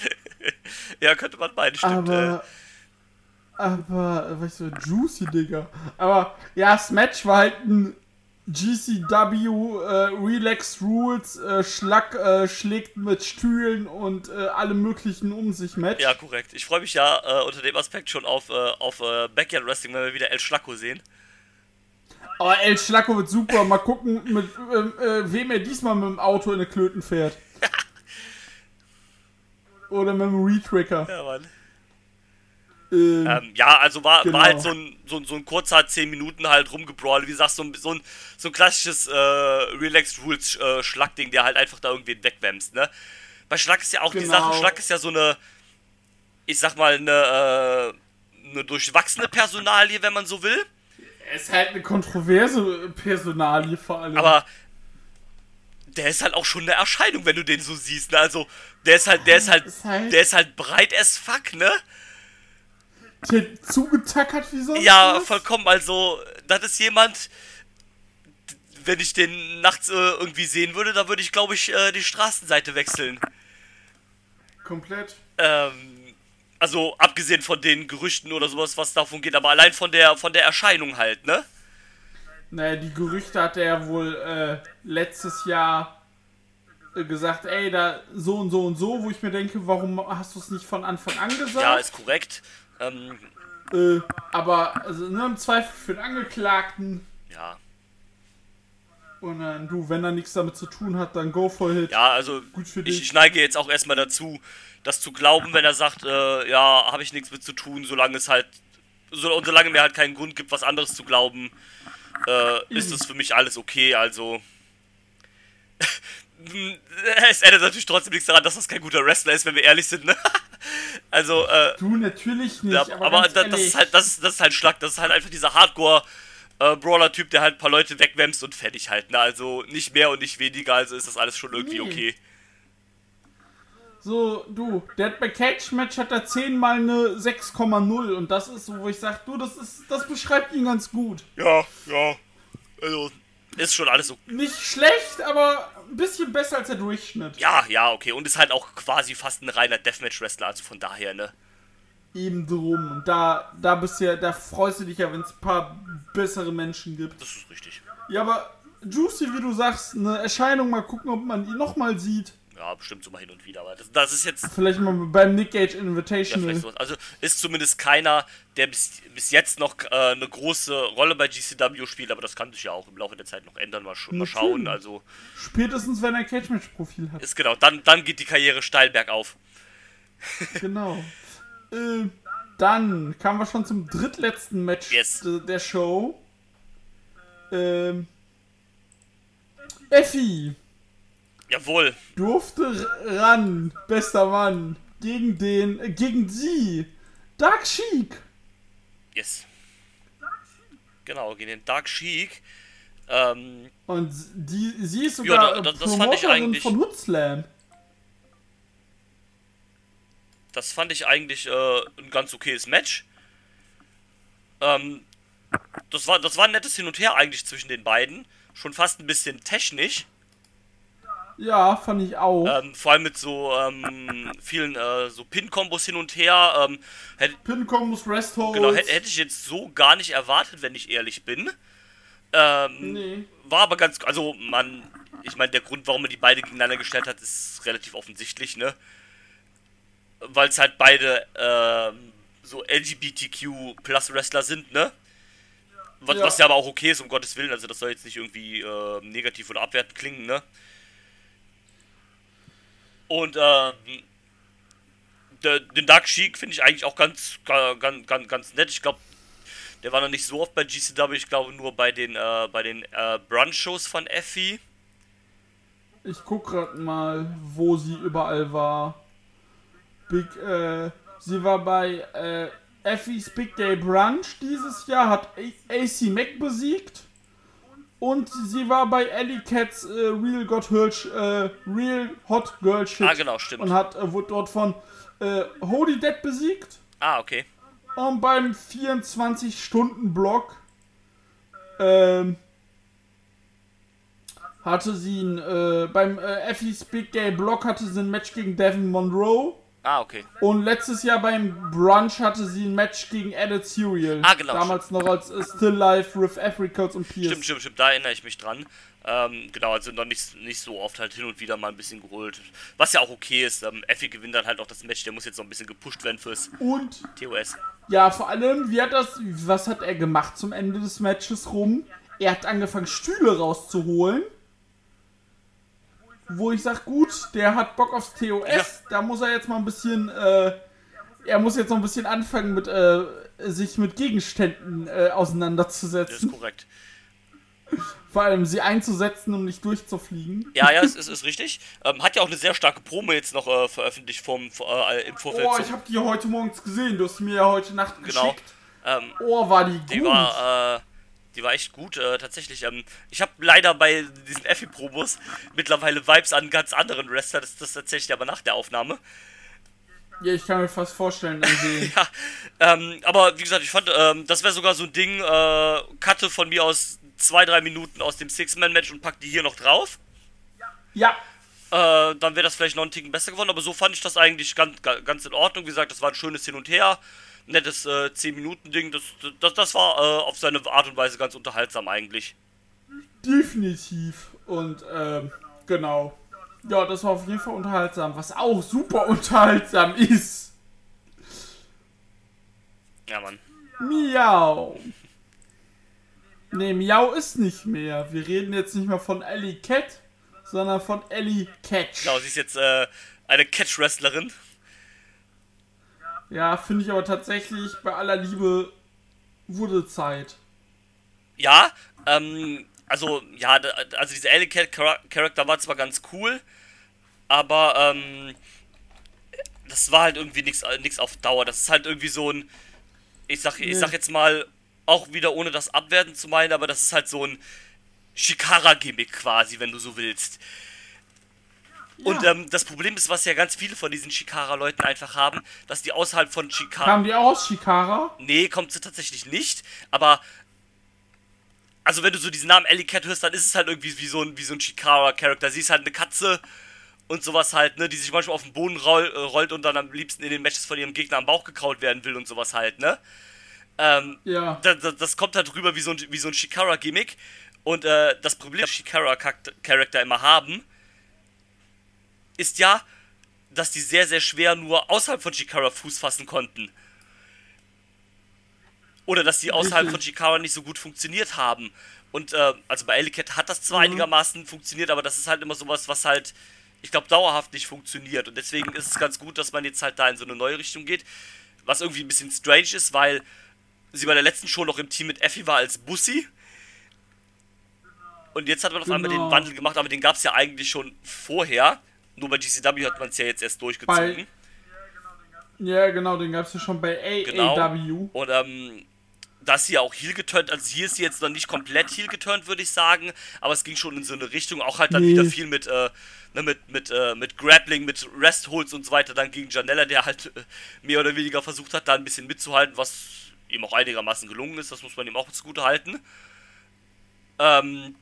ja, könnte man meinen, stimmt. Äh, aber. Aber, weißt du, juicy, Digga. Aber, ja, das Match war halt ein GCW äh, Relax Rules, äh, Schlag, äh, schlägt mit Stühlen und äh, allem möglichen um sich Match. ja, korrekt. Ich freue mich ja äh, unter dem Aspekt schon auf, äh, auf Backyard Wrestling, wenn wir wieder El Schlacko sehen. Oh, El Schlacko wird super. Mal gucken, mit ähm, äh, wem er diesmal mit dem Auto in eine Klöten fährt. Oder mit dem Retracker. Ja, Mann. Ähm, Ähm, ja, also war, Genau. war halt so ein, so, ein- so ein kurzer 10 Minuten halt rumgebrawlt. Wie gesagt, so ein, so ein, so ein klassisches äh, Relaxed Rules äh, Schlackding, der halt einfach da irgendwie wegwämst, ne? Bei Schlag ist ja auch die Genau. Sache, Schlag ist ja so eine, ich sag mal, eine, äh, eine durchwachsene Personalie, wenn man so will. er ist halt eine kontroverse Personalie vor allem. Aber der ist halt auch schon eine Erscheinung, wenn du den so siehst, ne? Also, der ist halt, der ist halt, Ist halt- der ist halt breit as fuck, ne? Zugetackert wie sonst Ja, was? vollkommen. Also, das ist jemand, wenn ich den nachts äh, irgendwie sehen würde, da würde ich, glaube ich, äh, die Straßenseite wechseln. Komplett. Ähm, also, abgesehen von den Gerüchten oder sowas, was davon geht, aber allein von der, von der Erscheinung halt, ne? Naja, die Gerüchte hat er wohl äh, letztes Jahr gesagt, ey, da so und so und so, wo ich mir denke, warum hast du es nicht von Anfang an gesagt? Ja, ist korrekt. Ähm, äh, aber also, ne, im Zweifel für den Angeklagten ja. und dann du, wenn er nichts damit zu tun hat, dann go for it. Ja, also, Gut für ich, dich. ich neige jetzt auch erstmal dazu, das zu glauben, wenn er sagt, äh, ja, habe ich nichts mit zu tun, solange es halt, so, und solange mir halt keinen Grund gibt, was anderes zu glauben, äh, ist es für mich alles okay, also. es ändert natürlich trotzdem nichts daran, dass das kein guter Wrestler ist, wenn wir ehrlich sind, ne? Also, äh, Du natürlich nicht, ja, aber, aber da, das ist halt, das ist, das ist halt Schlag, das ist halt einfach dieser Hardcore-Brawler-Typ, der halt ein paar Leute wegwämst und fertig halt, ne? Also nicht mehr und nicht weniger, also ist das alles schon irgendwie Nee. okay. So, du, der hat bei Cage Match hat er 10 mal eine 6,0 und das ist so, wo ich sag, du, das ist, das beschreibt ihn ganz gut. Ja, ja. Also, ist schon alles so. Nicht schlecht, aber ein bisschen besser als der Durchschnitt. Ja, ja, okay. Und ist halt auch quasi fast ein reiner Deathmatch-Wrestler, also von daher, ne? Eben drum. Und da, da bist ja, da freust du dich ja, wenn es ein paar bessere Menschen gibt. Das ist richtig. Ja, aber Juicy, wie du sagst, eine Erscheinung, mal gucken, ob man ihn nochmal sieht. Ja, bestimmt so mal hin und wieder. Aber das, das ist jetzt Vielleicht mal beim Nick Gage ja, Invitational. vielleicht sowas. Also ist zumindest keiner, der bis, bis jetzt noch äh, eine große Rolle bei GCW spielt, aber das kann sich ja auch im Laufe der Zeit noch ändern. Mal, sch mal schauen. Also Spätestens, wenn er ein Cage Match Profil hat. ist genau, dann, dann geht die Karriere steil bergauf. Genau. äh, dann kamen wir schon zum drittletzten Match Yes. de- der Show. Ähm, Effi Jawohl. durfte ran, bester Mann, gegen den, äh, gegen sie, Dark Sheik. Yes. Genau, gegen den Dark Sheik. Ähm, Und die, sie ist sogar da- äh, das- fand ich eigentlich- von Hoodslam. das fand ich eigentlich äh, ein ganz okayes Match. Ähm, das war, das war ein nettes Hin und Her eigentlich zwischen den beiden. Schon fast ein bisschen technisch. Ja, fand ich auch. Ähm, vor allem mit so ähm, vielen äh, so Pin-Kombos hin und her. Ähm, hätte, Pin-Combos, Rest Holds. genau, hätte, hätte ich jetzt so gar nicht erwartet, wenn ich ehrlich bin. Ähm, Nee. War aber ganz, also man, ich meine, der Grund, warum man die beide gegeneinander gestellt hat, ist relativ offensichtlich, ne? Weil es halt beide ähm, so LGBTQ Plus Wrestler sind, ne? Was Ja. was ja aber auch okay ist, um Gottes Willen, also das soll jetzt nicht irgendwie äh, negativ oder abwertend klingen, ne? Und ähm, den Dark Sheik finde ich eigentlich auch ganz, ga- ganz, ganz, ganz nett. Ich glaube, der war noch nicht so oft bei GCW, ich glaube nur bei den, äh, den äh, Brunch-Shows von Effie. Ich guck grad mal, wo sie überall war. Big, äh, sie war bei äh, Effie's Big Day Brunch dieses Jahr, hat AC Mac besiegt. Und sie war bei Ellie Cats äh, Real, God Hirsch, äh, Real Hot Girl Shit. Ah, genau, stimmt. Und hat, äh, wurde dort von äh, Holy Dead besiegt. Ah, okay. Und beim 24-Stunden-Block ähm, hatte sie ein, äh, beim äh, Effie's Big Gay Block hatte sie ein Match gegen Devin Monroe. Ah, okay. Und letztes Jahr beim Brunch hatte sie ein Match gegen Added Serial. Ah, genau, Damals noch als Still Life with Africans und Pierce. Stimmt, stimmt, stimmt, da erinnere ich mich dran. Ähm, genau, also noch nicht, nicht so oft halt hin und wieder mal ein bisschen geholt. Was ja auch okay ist. Ähm, Effie gewinnt dann halt auch das Match, der muss jetzt noch ein bisschen gepusht werden fürs Und TOS. ja, vor allem, wie hat das, was hat er gemacht zum Ende des Matches rum? Er hat angefangen, Stühle rauszuholen. Wo ich sag, gut, der hat Bock aufs TOS, Ja. da muss er jetzt mal ein bisschen, äh, er muss jetzt noch ein bisschen anfangen mit, äh, sich mit Gegenständen äh, Das ist auseinanderzusetzen. korrekt. Vor allem sie einzusetzen und nicht durchzufliegen. Ja, ja, es ist, ist richtig. Ähm, hat ja auch eine sehr starke Promo jetzt noch äh, veröffentlicht vom, äh, im Vorfeld. Oh, ich hab die heute morgens gesehen, du hast mir ja heute Nacht Genau. geschickt. ähm, Oh, war die gut. Die war, äh, die war echt gut, äh, tatsächlich. Ähm, ich habe leider bei diesen Effi-Promos mittlerweile Vibes an ganz anderen Wrestler, das, das tatsächlich aber nach der Aufnahme. ja, ich kann mir fast vorstellen. Ja, ähm, aber wie gesagt, ich fand, ähm, das wäre sogar so ein Ding, äh, Cutte von mir aus zwei, drei Minuten aus dem Six-Man-Match und pack die hier noch drauf. ja, Äh, dann wäre das vielleicht noch einen Ticken besser geworden, aber so fand ich das eigentlich ganz, ga- ganz in Ordnung. Wie gesagt, das war ein schönes Hin und Her. Nettes äh, 10-Minuten-Ding. Das, das, das war äh, auf seine Art und Weise ganz unterhaltsam eigentlich. definitiv. Und, ähm, genau. Ja, das war auf jeden Fall unterhaltsam. Was auch super unterhaltsam ist. Ja, Mann. Miau. Nee, Miau ist nicht mehr. Wir reden jetzt nicht mehr von Ellie Cat, sondern von Ellie Catch. Genau, sie ist jetzt äh, eine Catch-Wrestlerin. Ja, finde ich aber tatsächlich bei aller Liebe wurde Zeit. Ja, ähm, also, ja, also dieser Alley Cat Chara- Charakter war zwar ganz cool, aber, ähm, das war halt irgendwie nichts auf Dauer. Das ist halt irgendwie so ein, ich sag, ich sag jetzt mal, auch wieder ohne das abwerten zu meinen, aber das ist halt so ein Shikara-Gimmick quasi, wenn du so willst. Und ähm, das Problem ist, was ja ganz viele von diesen Shikara-Leuten einfach haben, dass die außerhalb von Shikara. Kam die auch aus Shikara? Nee, kommt sie tatsächlich nicht. Aber. Also, wenn du so diesen Namen Ellie Cat hörst, dann ist es halt irgendwie wie so ein, wie so ein Shikara-Charakter. Sie ist halt eine Katze und sowas halt, ne, die sich manchmal auf den Boden roll, äh, rollt und dann am liebsten in den Matches von ihrem Gegner am Bauch gekraut werden will und sowas halt, ne? Ähm, Ja. da, da, das kommt halt rüber wie so ein, wie so ein Shikara-Gimmick. Und äh, das Problem, das Shikara-Charakter immer haben, ist ja, dass die sehr, sehr schwer nur außerhalb von Shikara Fuß fassen konnten. Oder dass die außerhalb von Shikara nicht so gut funktioniert haben. Und äh, also bei Ellicat hat das zwar Mhm. einigermaßen funktioniert, aber das ist halt immer sowas, was halt, ich glaube, dauerhaft nicht funktioniert. Und deswegen ist es ganz gut, dass man jetzt halt da in so eine neue Richtung geht. Was irgendwie ein bisschen strange ist, weil sie bei der letzten Show noch im Team mit Effie war als Bussi. Und jetzt hat man auf einmal Genau. den Wandel gemacht, aber den gab es ja eigentlich schon vorher. Nur bei GCW hat man es ja jetzt erst durchgezogen. Ja, genau, den gab es ja schon bei Genau. AAW. Und ähm, da ist sie auch heel geturnt. Also hier ist sie jetzt noch nicht komplett heel geturnt, würde ich sagen. Aber es ging schon in so eine Richtung. Auch halt dann Nee. wieder viel mit, äh, ne, mit, mit, äh, mit Grappling, mit Rest-Holds und so weiter. Dann gegen Janella, der halt äh, mehr oder weniger versucht hat, da ein bisschen mitzuhalten, was ihm auch einigermaßen gelungen ist. Das muss man ihm auch zugute halten. Ähm,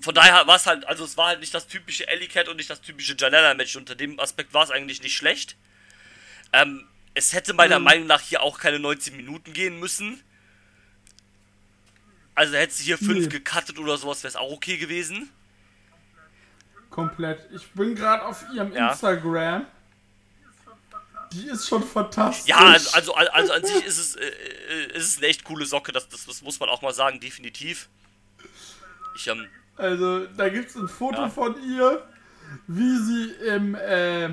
von daher war es halt, also es war halt nicht das typische Ellie Cat und nicht das typische Janella-Match. Unter dem Aspekt war es eigentlich nicht schlecht. Ähm, es hätte meiner Mhm. Meinung nach hier auch keine 19 Minuten gehen müssen. Also hätte sie hier 5 Nee. gecuttet oder sowas, wäre es auch okay gewesen. Komplett. Ich bin gerade auf ihrem Ja. Instagram. Die ist schon fantastisch. Ja, also, also, also an sich ist es, äh, äh, ist es eine echt coole Socke, das, das, das muss man auch mal sagen, definitiv. Ich, ähm, Also, da gibt es ein Foto Ja. von ihr, wie sie im äh,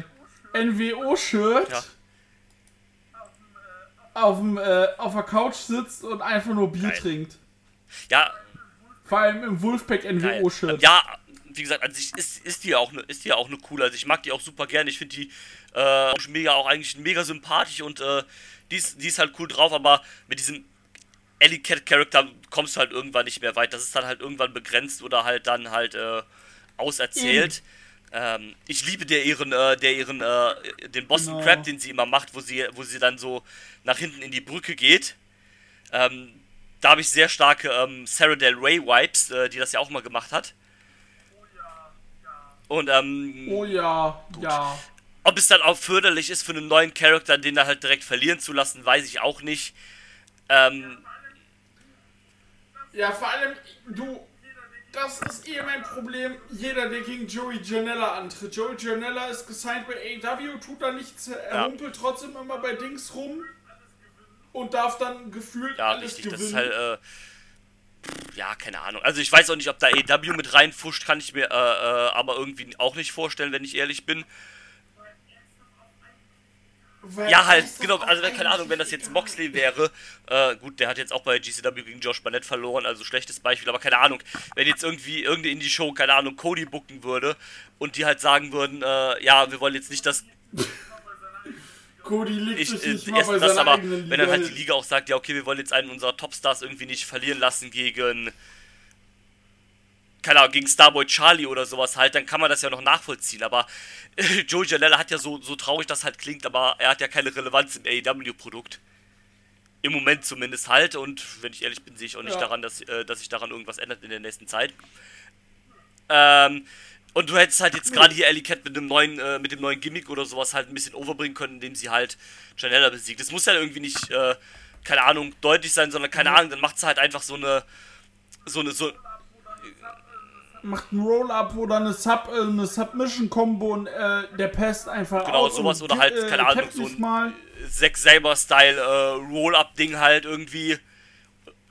NWO-Shirt Ja. auf, dem, äh, auf der Couch sitzt und einfach nur Bier Geil. trinkt. ja, Vor allem im Wolfpack NWO-Shirt. ja, wie gesagt, an sich ist, ist die ja auch eine ist die ja auch eine coole. Also ich mag die auch super gerne. Ich finde die äh, mega auch eigentlich mega sympathisch und äh, die, ist, die ist halt cool drauf, aber mit diesem Ellie Cat Charakter kommst du halt irgendwann nicht mehr weit. Das ist dann halt irgendwann begrenzt oder halt dann halt äh, auserzählt. Ähm, ich liebe der ihren, äh, der ihren, äh, den Boston Genau. Crab, den sie immer macht, wo sie, wo sie dann so nach hinten in die Brücke geht. Ähm, da habe ich sehr starke ähm, Sarah Del Rey Vibes, äh, die das ja auch mal gemacht hat. Und ähm, Oh ja, ja. ob es dann auch förderlich ist für einen neuen Charakter, den da halt direkt verlieren zu lassen, weiß ich auch nicht. Ähm, Ja, vor allem, du, das ist eh mein Problem. Jeder, der gegen Joey Janella antritt. Joey Janella ist gesigned bei AEW, tut da nichts, er humpelt trotzdem immer bei Dings rum und darf dann gefühlt ja, alles richtig, das gewinnen. ist halt, äh, ja, keine Ahnung. Also ich weiß auch nicht, ob da AEW mit reinfuscht, kann ich mir äh, äh, aber irgendwie auch nicht vorstellen, wenn ich ehrlich bin. Ja, halt, genau, also keine Ahnung, wenn das jetzt Moxley wäre, äh, gut, der hat jetzt auch bei GCW gegen Josh Barnett verloren, also schlechtes Beispiel, aber keine Ahnung, wenn jetzt irgendwie irgendeine Indie-Show, keine Ahnung, Cody booken würde und die halt sagen würden, äh, ja, wir wollen jetzt nicht, dass Cody liegt ich, äh, nicht erstens das, aber wenn dann halt die Liga auch sagt, ja, okay, wir wollen jetzt einen unserer Topstars irgendwie nicht verlieren lassen gegen, keine Ahnung, gegen Starboy Charlie oder sowas halt, dann kann man das ja noch nachvollziehen, aber äh, Joey Janela hat ja so, so traurig das halt klingt, aber er hat ja keine Relevanz im AEW-Produkt. Im Moment zumindest halt und wenn ich ehrlich bin, sehe ich auch nicht Ja. daran, dass, äh, dass sich daran irgendwas ändert in der nächsten Zeit. Ähm, und du hättest halt jetzt gerade hier Ellie Cat mit dem neuen, äh, mit dem neuen Gimmick oder sowas halt ein bisschen overbringen können, indem sie halt Janella besiegt. Das muss ja irgendwie nicht, äh, keine Ahnung, deutlich sein, sondern keine Ahnung, dann macht sie halt einfach so eine, so eine, so, macht einen Roll-Up oder eine, Sub, äh, eine Submission-Combo und äh, der passt einfach Genau, aus sowas oder halt, äh, keine Ahnung, so ein- mal. Zack Saber-Style äh, Roll-Up-Ding halt irgendwie.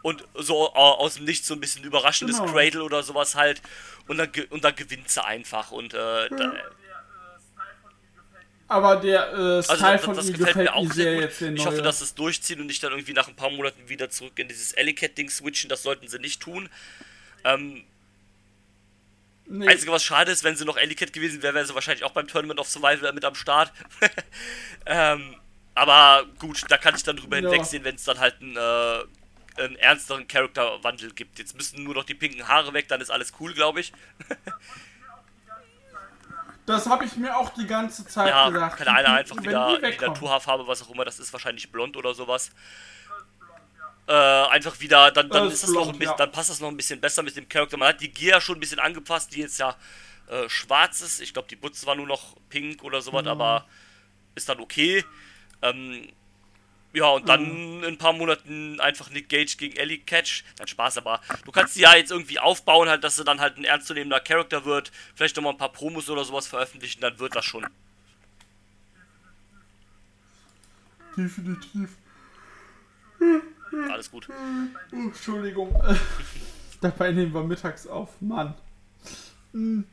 Und so äh, aus dem Nichts so ein bisschen überraschendes Genau. Cradle oder sowas halt. Und dann, ge- und dann gewinnt sie einfach. Und äh, da, Aber der äh, also Style das, von das ihm gefällt gefällt mir auch sehr sehr gut. jetzt, Ich hoffe, dass es durchziehen und nicht dann irgendwie nach ein paar Monaten wieder zurück in dieses Ellie-Cat-Ding switchen. Das sollten sie nicht tun. Ähm, nee, Einzige, was schade ist, wenn sie noch Ellie Cat gewesen wäre, wäre sie wahrscheinlich auch beim Tournament of Survival mit am Start. ähm, aber gut, da kann ich dann drüber Ja. hinwegsehen, wenn es dann halt einen, äh, einen ernsteren Charakterwandel gibt. Jetzt müssen nur noch die pinken Haare weg, dann ist alles cool, glaube ich. das habe ich mir auch die ganze Zeit Ja, gedacht. kann einer einfach wieder wegkommen. Naturhaarfarbe, was auch immer, das ist wahrscheinlich blond oder sowas. Äh, einfach wieder, dann, dann ist das noch ein bisschen, dann passt das noch ein bisschen besser mit dem Charakter. Man hat die Gear schon ein bisschen angepasst, die jetzt ja äh, schwarz ist. Ich glaube, die Butze war nur noch pink oder sowas, Mhm. aber ist dann okay. Ähm, ja, und dann Mhm. in ein paar Monaten einfach Nick Gage gegen Ellie Catch. Nein, Spaß, aber du kannst die ja jetzt irgendwie aufbauen, halt, dass sie dann halt ein ernstzunehmender Charakter wird. Vielleicht nochmal ein paar Promos oder sowas veröffentlichen, dann wird das schon. Definitiv. Alles gut. Entschuldigung. Dabei nehmen wir mittags auf. Mann. Hm.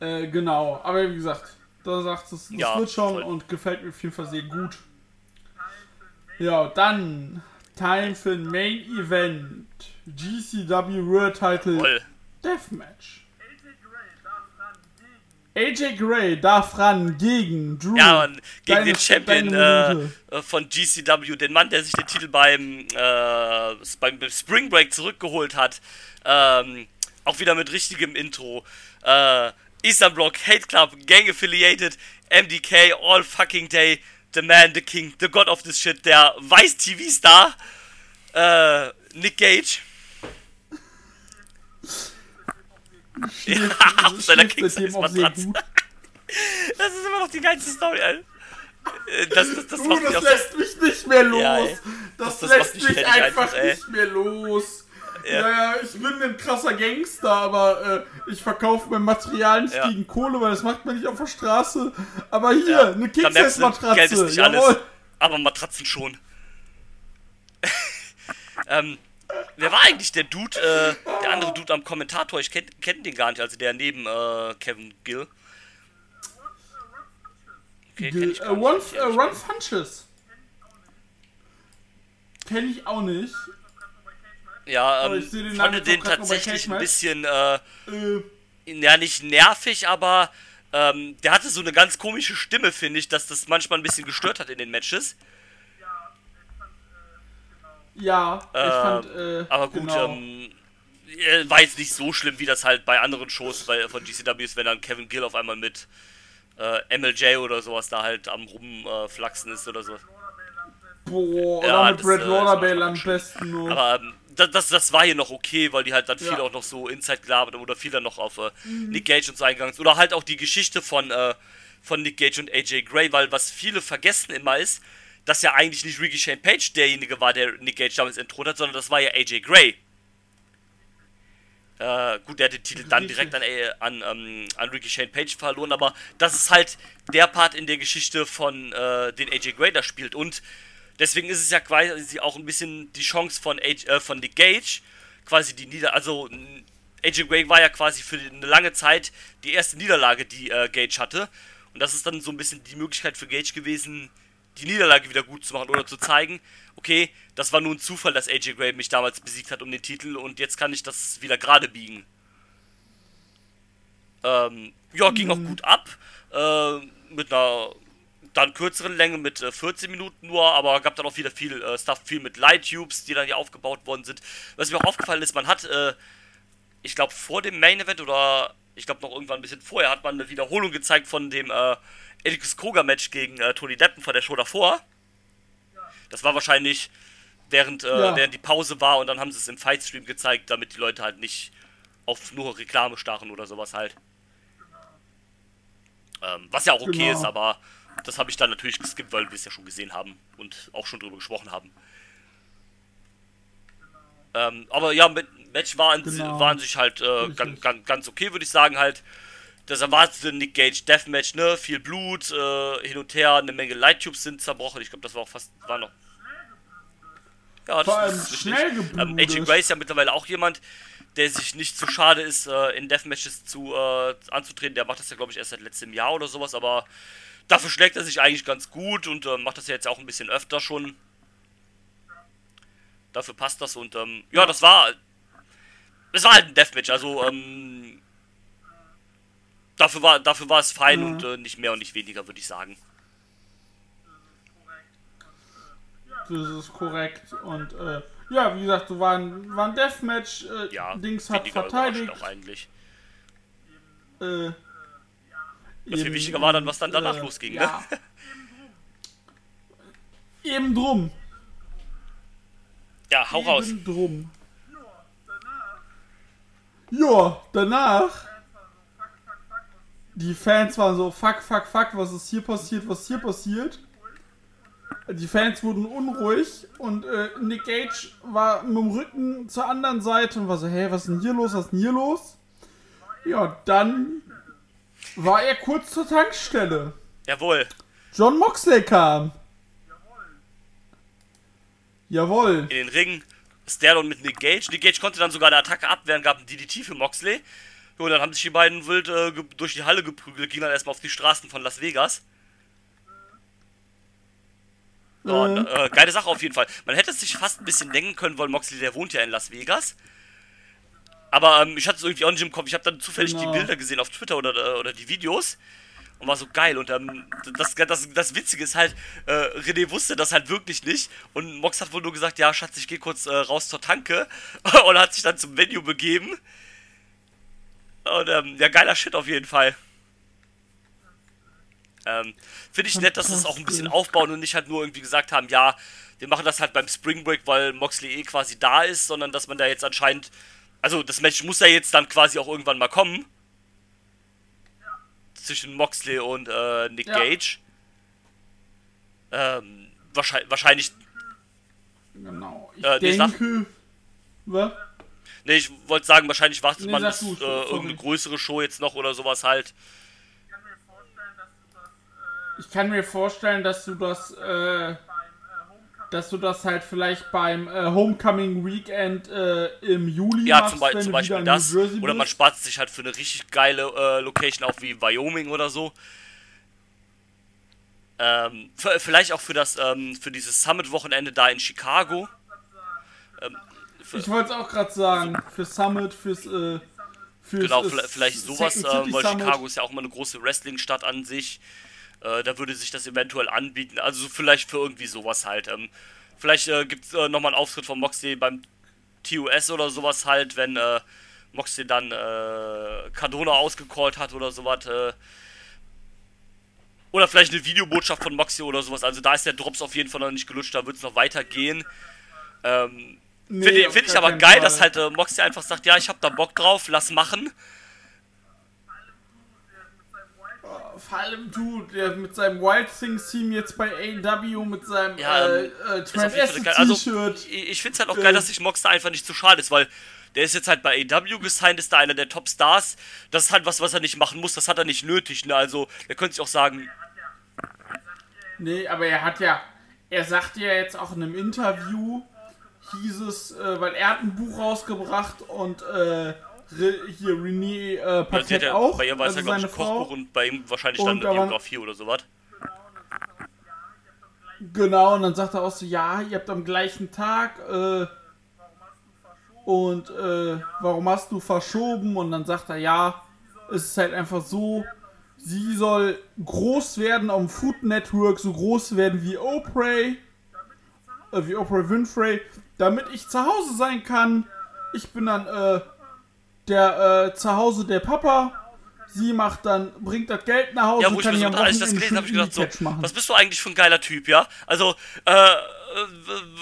Äh, genau. Aber wie gesagt, da sagt es, das Ja, wird schon voll. und gefällt mir auf jeden Fall sehr gut. Ja, dann Time für ein Main Event. GCW World Title Voll. Deathmatch. AJ Gray darf ran gegen Drew. Ja, Mann, gegen Deine- den Champion äh, äh, von GCW, den Mann, der sich den Titel beim, äh, beim Spring Break zurückgeholt hat. Ähm, auch wieder mit richtigem Intro. Äh, Eastern Block, Hate Club, Gang Affiliated, MDK, All Fucking Day, The Man, The King, The God of this Shit, der Weiß-TV-Star, äh, Nick Gage. Ja, auf seiner gut. Das ist immer noch die geilste Story, Alter. Äh, Das, das, das Du, das lässt mich nicht mehr los. Ja, das, lässt mich fertig einfach, ey. nicht mehr los. Ja. Ja. ja, ich bin ein krasser Gangster, aber äh, ich verkaufe mein Material nicht Ja. gegen Kohle, weil das macht man nicht auf der Straße. Aber hier, Ja. eine King-Size-Matratze. Geld ist nicht alles. Jawohl. Aber Matratzen schon. ähm, wer war eigentlich der Dude, äh, der andere Dude am Kommentator? Ich kenne kenn den gar nicht, also der neben äh, Kevin Gill. Okay, kenn ich Äh, nicht. Äh, ehrlich Ron Funches. Kenn ich auch nicht. Ja, ähm, ich den fand den tatsächlich ein bisschen, äh, Äh, ja, nicht nervig, aber ähm, der hatte so eine ganz komische Stimme, finde ich, dass das manchmal ein bisschen gestört hat in den Matches. Ja, ich Ähm, fand, äh, aber gut, genau. ähm, äh, war jetzt nicht so schlimm, wie das halt bei anderen Shows bei, von GCW ist, wenn dann Kevin Gill auf einmal mit äh, MLJ oder sowas da halt am rumflachsen ist oder so. Boah, ja, oder mit das, Brad äh, Lauderdale am besten nur. Aber ähm, das, das, das war hier noch okay, weil die halt dann viel Ja. auch noch so Inside gelabert oder viel dann noch auf äh, Nick Gage und so eingegangen sind. Oder halt auch die Geschichte von, äh, von Nick Gage und AJ Gray, weil was viele vergessen immer ist, dass ja eigentlich nicht Ricky Shane Page derjenige war, der Nick Gage damals entthront hat, sondern das war ja AJ Gray. Äh, gut, der hat den Titel dann direkt an, an, ähm, an Ricky Shane Page verloren, aber das ist halt der Part in der Geschichte von äh, den AJ Gray da spielt und deswegen ist es ja quasi auch ein bisschen die Chance von, H äh, von Nick Gage, quasi die Nieder... Also, AJ Gray war ja quasi für eine lange Zeit die erste Niederlage, die äh, Gage hatte. Und das ist dann so ein bisschen die Möglichkeit für Gage gewesen, die Niederlage wieder gut zu machen oder zu zeigen, okay, das war nur ein Zufall, dass AJ Gray mich damals besiegt hat um den Titel und jetzt kann ich das wieder gerade biegen. Ähm, ja, ging auch gut ab. Äh, mit einer dann kürzeren Länge mit äh, 14 Minuten nur, aber gab dann auch wieder viel äh, Stuff, viel mit Light Tubes, die dann hier aufgebaut worden sind. Was mir auch aufgefallen ist, man hat, äh, ich glaube, vor dem Main Event oder ich glaube noch irgendwann ein bisschen vorher, hat man eine Wiederholung gezeigt von dem äh, Elikus Koga Match gegen äh, Tony Deppen von der Show davor. Das war wahrscheinlich während, äh, Ja. während die Pause war und dann haben sie es im Fightstream gezeigt, damit die Leute halt nicht auf nur Reklame starren oder sowas halt. Ähm, was ja auch okay Genau. ist, aber das habe ich dann natürlich geskippt, weil wir es ja schon gesehen haben und auch schon drüber gesprochen haben. Ähm, aber ja, mit Match war an, Genau. war an sich halt äh, ganz, ganz, ganz okay, würde ich sagen halt. Das erwartete Nick Gage Deathmatch, ne? Viel Blut, äh, hin und her, eine Menge Light Tubes sind zerbrochen. Ich glaube, das war auch fast, war noch. Ja, Vor allem ist schnell Ähm. AJ Gray ist ja mittlerweile auch jemand, der sich nicht zu schade ist, äh, in Deathmatches zu, äh, anzutreten. Der macht das ja, glaube ich, erst seit letztem Jahr oder sowas, aber dafür schlägt er sich eigentlich ganz gut und äh, macht das ja jetzt auch ein bisschen öfter schon. Dafür passt das und ähm, ja, das war. Es war halt ein Deathmatch, also ähm, dafür war dafür war es fein Mhm. und äh, nicht mehr und nicht weniger, würde ich sagen. Das ist korrekt. Und äh, ja, wie gesagt, war ein, war ein Deathmatch. Äh, Ja, Dings hat verteidigt. auch eigentlich. Äh, Was viel wichtiger war dann, was dann danach äh, losging, ja. ne? Eben drum. Ja, hau raus. Eben drum. Ja, danach. Die Fans waren so, fuck, fuck, fuck, was ist hier passiert, was ist hier passiert. Die Fans wurden unruhig und äh, Nick Gage war mit dem Rücken zur anderen Seite und war so, hey, was ist denn hier los, was ist denn hier los? Ja, dann war er kurz zur Tankstelle. Jawohl. John Moxley kam. Jawohl. in den Ring. Stallone mit Nick Gage. Nick Gage konnte dann sogar eine Attacke abwehren, gab ein DDT für Moxley. Und dann haben sich die beiden wild äh, durch die Halle geprügelt, gingen dann erstmal auf die Straßen von Las Vegas. Ja, Mhm. äh, geile Sache auf jeden Fall. Man hätte es sich fast ein bisschen denken können, weil Moxley, der wohnt ja in Las Vegas. Aber ähm, ich hatte es irgendwie auch nicht im Kopf. Ich habe dann zufällig Genau. die Bilder gesehen auf Twitter oder, äh, oder die Videos. Und war so geil. Und ähm, das, das, das Witzige ist halt, äh, René wusste das halt wirklich nicht. Und Mox hat wohl nur gesagt, ja, Schatz, ich gehe kurz äh, raus zur Tanke. und hat sich dann zum Venue begeben. Und ähm, ja, geiler Shit auf jeden Fall. Ähm, Finde ich nett, dass sie es auch ein bisschen aufbauen und nicht halt nur irgendwie gesagt haben, ja, wir machen das halt beim Spring Break, weil Moxley eh quasi da ist, sondern dass man da jetzt anscheinend, also das Match muss ja jetzt dann quasi auch irgendwann mal kommen. Zwischen Moxley und äh, Nick Ja. Gage. Ähm, wahrscheinlich, wahrscheinlich, Genau. Ich Äh, denke. Was? Ne, ich wollte sagen, wahrscheinlich wartet Nee, man bis äh, irgendeine größere Show jetzt noch oder sowas halt. Ich kann mir vorstellen, dass du das, äh, dass du das halt vielleicht beim äh, Homecoming Weekend äh, im Juli Ja, machst, zum, Be wenn zum Beispiel das. Oder man spart sich halt für eine richtig geile äh, Location auf wie Wyoming oder so. Ähm, vielleicht auch für das, ähm, für dieses Summit-Wochenende da in Chicago. Ich wollte es auch gerade sagen, für Summit, fürs, äh, fürs Genau, vielleicht, sowas, äh, weil Summit. Chicago ist ja auch immer eine große Wrestling-Stadt an sich. Äh, da würde sich das eventuell anbieten. Also vielleicht für irgendwie sowas halt. Ähm, vielleicht äh, gibt es äh, nochmal einen Auftritt von Moxley beim TUS oder sowas halt, wenn äh, Moxley dann äh, Cardona ausgecallt hat oder sowas. Äh, oder vielleicht eine Videobotschaft von Moxley oder sowas. Also da ist der Drops auf jeden Fall noch nicht gelutscht, da wird es noch weitergehen. Ähm, Nee, Finde find ich aber geil, Fall. dass halt äh, Moxley einfach sagt, ja, ich hab da Bock drauf, lass machen. Vor allem du, der mit seinem Wild Things Team jetzt bei AEW mit seinem Ja, äh, ähm, äh, geil. Also, T-Shirt. ich es halt auch Äh, geil, dass sich Mox da einfach nicht zu schade ist, weil der ist jetzt halt bei AW gesigned, ist da einer der Top-Stars. Das ist halt was, was er nicht machen muss, das hat er nicht nötig, ne? Also, der könnte sich auch sagen, Nee, aber er hat ja, er sagte ja jetzt auch in einem Interview, hieß es, äh, weil er hat ein Buch rausgebracht und äh, Re, hier René äh, Paquette ja, auch, bei ihr war es also ja, glaube ich, ein Frau. Kochbuch und bei ihm wahrscheinlich dann eine Biografie oder sowas. Genau, und dann sagt er auch so, ja, ihr habt am gleichen Tag, äh, und äh, warum hast du verschoben? Und dann sagt er, ja, es ist halt einfach so, sie soll groß werden am Food Network, so groß werden wie Oprah, äh, wie Oprah Winfrey, damit ich zu Hause sein kann. Ich bin dann äh, der äh, zu Hause der Papa. Sie macht dann, bringt das Geld nach Hause, Ja, wo ich kann mir so, als ich das gelesen habe, ich gedacht so, machen. was bist du eigentlich für ein geiler Typ, ja? Also, äh,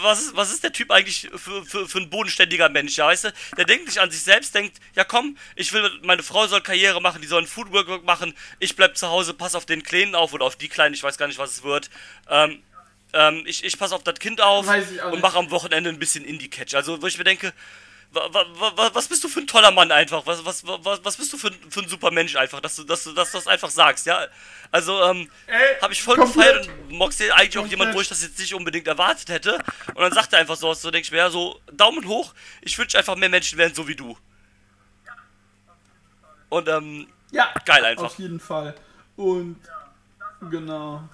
was ist, was ist der Typ eigentlich für, für, für ein bodenständiger Mensch, ja, weißt du? Der denkt nicht an sich selbst, denkt, ja komm, ich will, meine Frau soll Karriere machen, die soll ein Foodwork machen, ich bleib zu Hause, pass auf den Kleinen auf oder auf die Kleinen, ich weiß gar nicht, was es wird. Ähm, ähm, ich, ich pass auf das Kind auf auch und mache am Wochenende ein bisschen Indie-Catch. Also, wo ich mir denke, wa, wa, wa, was bist du für ein toller Mann einfach? Was, was, was, was bist du für, ein- für ein super Mensch einfach, dass du, dass du, dass du das einfach sagst, ja? Also, ähm, habe ich voll komplett. gefeiert und Moxley eigentlich auch Komplett. jemand, wo ich das jetzt nicht unbedingt erwartet hätte. Und dann sagt er einfach so, so denke ich mir, ja, so, Daumen hoch, ich wünsche einfach mehr Menschen werden so wie du. Und, ähm, Ja, Geil einfach. Auf jeden Fall. Und genau.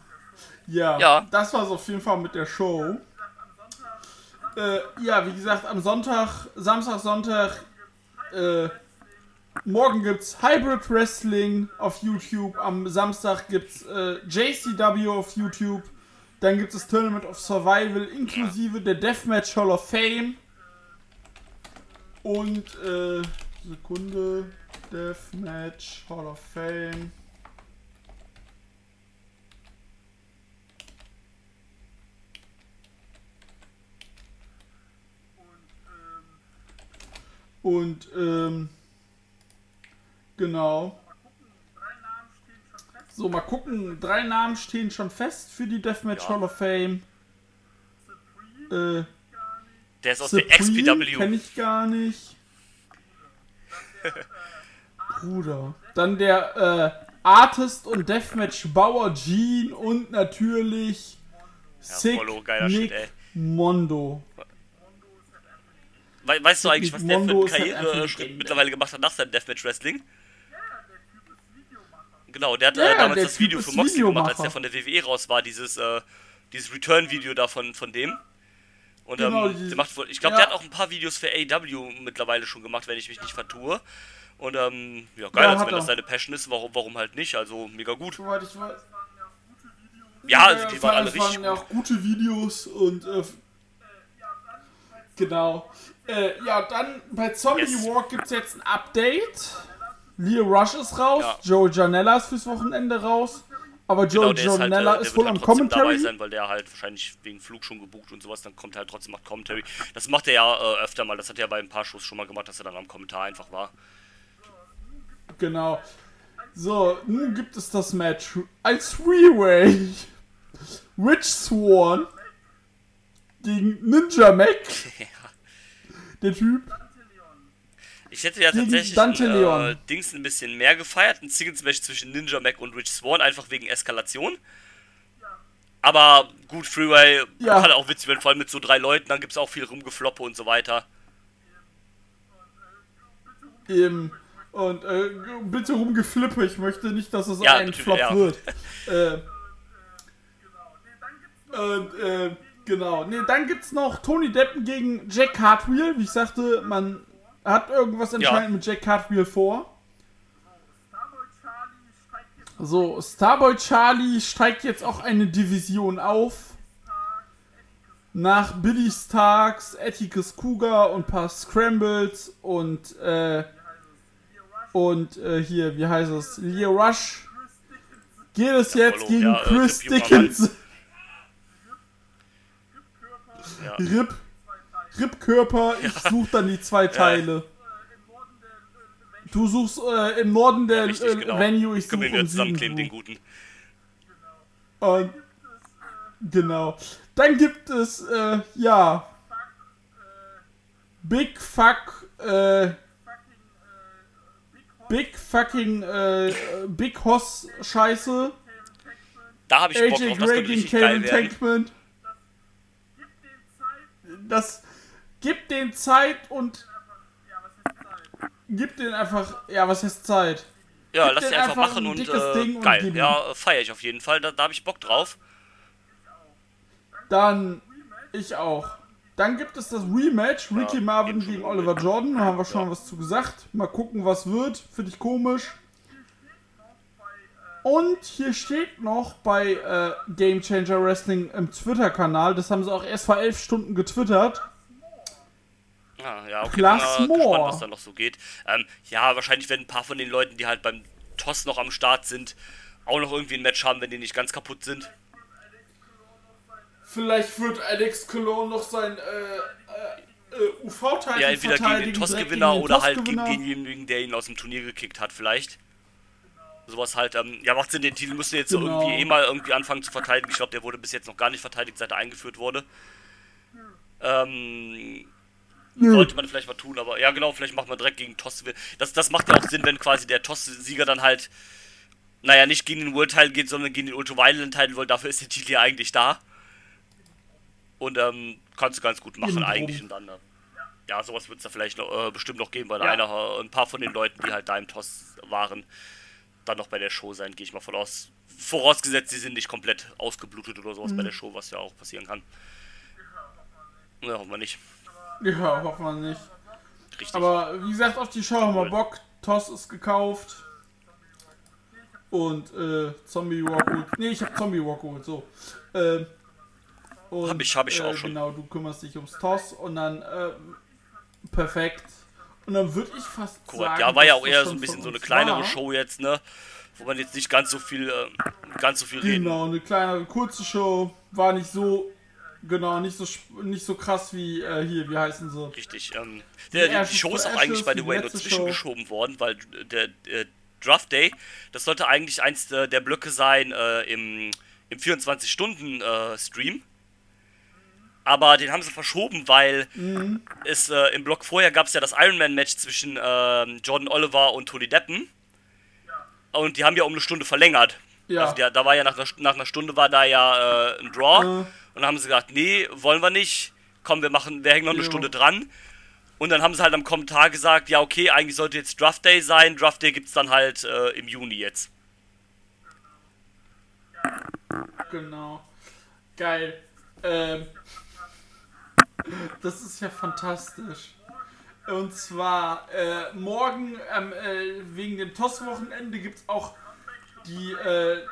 Ja, Ja. das war's auf jeden Fall mit der Show. Äh, ja, wie gesagt, am Sonntag, Samstag, Sonntag, äh, morgen gibt's Hybrid Wrestling auf YouTube, am Samstag gibt's äh, JCW auf YouTube, dann gibt es Tournament of Survival inklusive der Deathmatch Hall of Fame und äh, Sekunde, Deathmatch Hall of Fame. Und ähm, genau. So, mal gucken. Drei Namen stehen schon fest für die Deathmatch Ja. Hall of Fame. Äh, der ist aus der Supreme XPW. kenne ich gar nicht. Bruder. Dann der äh, Artist und Deathmatch Bauer Jean und natürlich Sick Follow, geiler Shit, Nick ey. Mondo. We weißt du eigentlich, was der für einen halt Karriereschritt Legende. mittlerweile gemacht hat nach seinem Deathmatch Wrestling? Genau, der hat Ja, äh, damals der das Typ Video für Moxley gemacht, als der von der WWE raus war, dieses, äh, dieses Return-Video da von, von dem. Und Genau, ähm, der macht ich glaube, ja. der hat auch ein paar Videos für AW mittlerweile schon gemacht, wenn ich mich nicht vertue. Und ähm, ja, geil, Ja, also wenn das er. seine Passion ist, warum, warum halt nicht? Also mega gut. Soweit ich weiß. Ja, also die waren alle richtig waren ja auch gute Videos und äh, genau. Äh, ja, dann bei Zombie Yes. Walk gibt es jetzt ein Update. Leo Rush ist raus, Ja. Joe Janella ist fürs Wochenende raus. Aber Joe Genau, der ist halt, äh, Janella ist wohl halt am trotzdem dabei Commentary. sein, weil der halt wahrscheinlich wegen Flug schon gebucht und sowas, dann kommt er halt trotzdem macht Commentary. Das macht er ja äh, öfter mal, das hat er ja bei ein paar Shows schon mal gemacht, dass er dann am Kommentar einfach war. Genau. So, nun gibt es das Match. Ein Three-Way. Rich Swan gegen Ninja Mac. Der Typ. Ich hätte ja Gegen tatsächlich Dante äh. Dings ein bisschen mehr gefeiert, ein Singles-Match zwischen Ninja Mac und Rich Swan, einfach wegen Eskalation. Aber gut, Freeway Ja. halt auch witzig, wenn vor allem mit so drei Leuten, dann gibt's auch viel Rumgefloppe und so weiter. Eben. Und äh, bitte rumgeflippe, ich möchte nicht, dass es Ja, ein Flop ja. wird. Äh, und äh, Genau. Nee, dann gibt's noch Tony Deppen gegen Jack Cartwheel. Wie ich sagte, man hat irgendwas anscheinend mit Jack Cartwheel vor. So, Starboy Charlie steigt jetzt auch eine Division auf. Nach Billy Starks, Atticus Cougar und ein paar Scrambles und äh, und äh, hier, wie heißt es? Leo Rush geht es jetzt Hallo, gegen ja, Chris Dickinson. Ja. Rip, Rip Körper, ich such dann die zwei Teile. Du suchst äh, im Norden der Richtig, äh, genau. Venue, ich suche im zusammenkleben, den Süden. guten. Und, genau. Dann gibt es, äh, ja, Big Fuck, äh, Big fucking, äh, Big Hoss Scheiße. Da habe ich Bock AJ drauf, das geil Calvin. Tankman. Das gibt den Zeit und gibt den einfach, ja, was heißt Zeit? Ja, Gib lass den einfach machen ein und äh, und geil. ihm. ja, feiere ich auf jeden Fall. Da, da habe ich Bock drauf. Dann ich auch. Dann gibt es das Rematch, Ricky Ja, Marvin gegen. Oliver Jordan. Da haben wir schon was zu gesagt. Mal gucken, was wird. Finde ich komisch. Und hier steht noch bei äh, Game Changer Wrestling im Twitter-Kanal, das haben sie auch erst vor elf Stunden getwittert. Ja, ja, okay, Plus bin more. gespannt, was da noch so geht. Ähm, ja, wahrscheinlich werden ein paar von den Leuten, die halt beim TOS noch am Start sind, auch noch irgendwie ein Match haben, wenn die nicht ganz kaputt sind. Vielleicht wird Alex Cologne noch sein äh, äh, äh, UV-Titel Ja, entweder gegen den TOS-Gewinner oder halt gegen denjenigen, der ihn aus dem Turnier gekickt hat, vielleicht. Sowas halt, ähm, ja, macht Sinn, den Titel müsste jetzt Genau. irgendwie eh mal irgendwie anfangen zu verteidigen. Ich glaube, der wurde bis jetzt noch gar nicht verteidigt, seit er eingeführt wurde. Ähm, sollte man vielleicht mal tun, aber ja, genau, vielleicht macht man direkt gegen TOS. Das, das macht ja auch Sinn, wenn quasi der TOS-Sieger dann halt, naja, nicht gegen den World-Title geht, sondern gegen den Ultra-Violent-Title, weil dafür ist der Titel ja eigentlich da. Und ähm, kannst du ganz gut machen Eben drum. eigentlich und dann, äh, ja, sowas wird es da vielleicht noch, äh, bestimmt noch geben, weil Ja. einer, äh, ein paar von den Leuten, die halt da im TOS waren, dann noch bei der Show sein, gehe ich mal von aus. Vorausgesetzt, sie sind nicht komplett ausgeblutet oder sowas bei Mhm. der Show, was ja auch passieren kann. Ja, hoffen wir nicht. Ja, hoffen wir nicht. Richtig. Aber wie gesagt, auf die Show haben wir. Bock. Toss ist gekauft. Und äh, Zombie Walk geholt. Nee, ich hab Zombie Walk geholt, so. Ähm, und, Hab ich- hab ich äh, auch schon. Genau, du kümmerst dich ums Toss und dann äh, perfekt. Und dann würde ich fast Korrekt. sagen. Ja, war ja auch eher so ein bisschen so eine kleinere war. Show jetzt, ne? Wo man jetzt nicht ganz so viel, äh, ganz so viel reden. Genau, eine kleinere, kurze Show. War nicht so, genau, nicht so, nicht so krass wie äh, hier, wie heißen sie? Richtig. Ähm, der, die, die Show ist auch eigentlich by the way nur zwischengeschoben worden, weil der, der Draft Day, das sollte eigentlich eins der, der Blöcke sein äh, im, im 24-Stunden-Stream. Aber den haben sie verschoben, weil Mhm. es äh, im Block vorher gab es ja das Ironman-Match zwischen ähm, Jordan Oliver und Tony Deppen. Und die haben ja um eine Stunde verlängert. Ja. Also der, da war ja nach einer, nach einer Stunde war da ja äh, ein Draw. Äh. Und dann haben sie gesagt, nee, wollen wir nicht. Komm, wir machen, wir hängen noch eine Jo. Stunde dran. Und dann haben sie halt am Kommentar gesagt, ja okay, eigentlich sollte jetzt Draft Day sein. Draft Day gibt's dann halt äh, im Juni jetzt. Genau. Geil. Ähm, das ist ja fantastisch. Und zwar äh, morgen ähm, äh, wegen dem TOS-Wochenende gibt es auch die äh,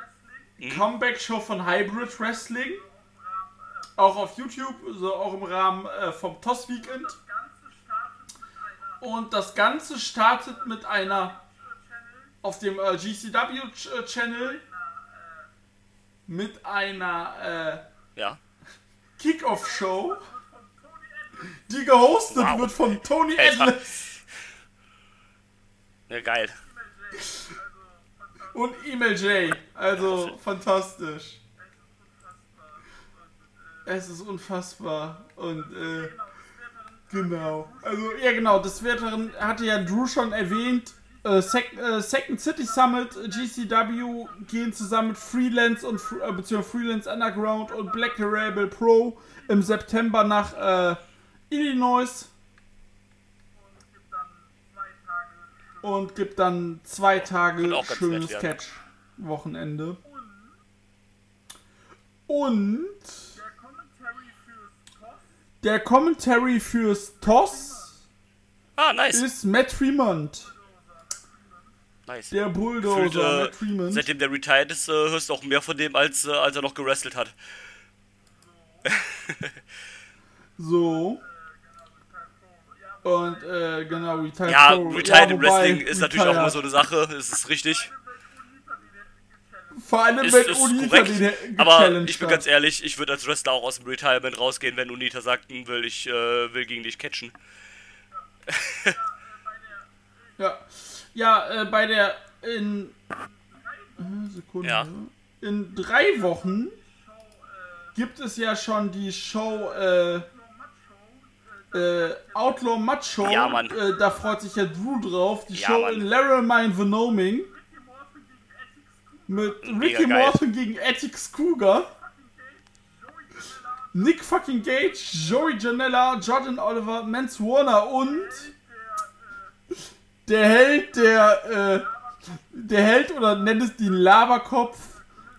Comeback-Show von Hybrid Wrestling. Auch auf YouTube, so auch im Rahmen äh, vom TOS-Weekend. Und das Ganze startet mit einer auf dem äh, GCW-Channel mit einer äh, Ja. Kickoff-Show, die gehostet Wow. wird von Tony. Atlas Ja, geil. und Email J. Also fantastisch. Es ist unfassbar. Und äh, genau. Also ja genau, des Weiteren hatte ja Drew schon erwähnt. Äh, Sec äh, Second City Summit, GCW gehen zusammen mit Freelance und äh, beziehungsweise Freelance Underground und Black Rebel Pro im September nach äh, Illinois und gibt dann zwei Tage schönes. Catch-Wochenende. Und der Commentary fürs TOS Ah, nice. ist Matt Tremont. nice. Der Bulldozer Gefühlt, äh, Matt Tremont. seitdem der retired ist, äh, hörst du auch mehr von dem, als, äh, als er noch gewrestelt hat. So. Und, äh, genau, Retired Ja, Pro. retired im wobei, Wrestling ist natürlich auch immer retired. so eine Sache, es ist richtig. Vor allem, Ist, wenn ist Unita korrekt. den Aber gechallenged ich bin ganz ehrlich, ich würde als Wrestler auch aus dem Retirement rausgehen, wenn Unita sagt, hm, will ich äh, will gegen dich catchen. Ja, ja äh, bei der in äh, Sekunde. Ja. In drei Wochen gibt es ja schon die Show äh, äh, Outlaw Macho. Ja, Mann. Äh, da freut sich ja Drew drauf. Die Ja, Show Mann. in Laramie, Wyoming. Mit Mega Ricky geil. Morton gegen Atticus Cougar. Nick fucking Gage, Joey Janella, Jordan Oliver, Mance Warner und der Held, der, äh, der Held oder nennt es den Laberkopf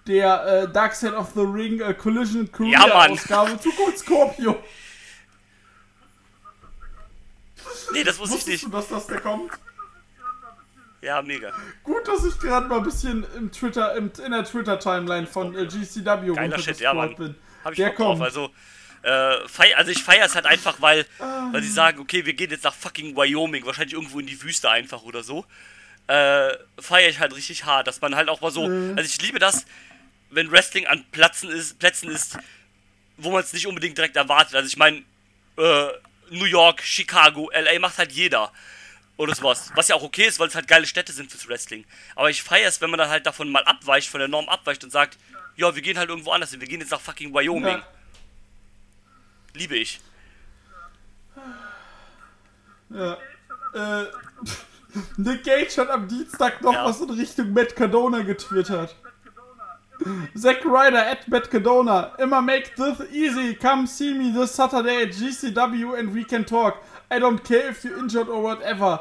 der äh, Dark Side of the Ring äh, Collision Career Ja. Ausgabe Zukunft Scorpio. Nee, das wusste ich nicht. du, dass das der kommt? Ja, mega. Gut, dass ich gerade mal ein bisschen im Twitter, im, in der Twitter-Timeline von äh, GCW Geiler Shit, ja, Mann. bin. Hab ich der Bock drauf. kommt. Also, äh, fei also ich feiere es halt einfach, weil, weil sie sagen, okay, wir gehen jetzt nach fucking Wyoming, wahrscheinlich irgendwo in die Wüste einfach oder so. Äh, feiere ich halt richtig hart, dass man halt auch mal so. Also ich liebe das, wenn Wrestling an Plätzen ist, Plätzen ist, wo man es nicht unbedingt direkt erwartet. Also ich meine, äh, New York, Chicago, LA macht halt jeder. Oder sowas. Was ja auch okay ist, weil es halt geile Städte sind fürs Wrestling. Aber ich feiere es, wenn man dann halt davon mal abweicht, von der Norm abweicht und sagt, ja, wir gehen halt irgendwo anders hin. Wir gehen jetzt nach fucking Wyoming. Ja. Liebe ich. Ja. Äh, Nick Gage hat am Dienstag noch Ja. was in Richtung Matt Cardona getwittert. Zack Ryder at Matt Cardona. Immer make this easy. Come see me this Saturday at GCW and we can talk. I don't care if you're injured or whatever.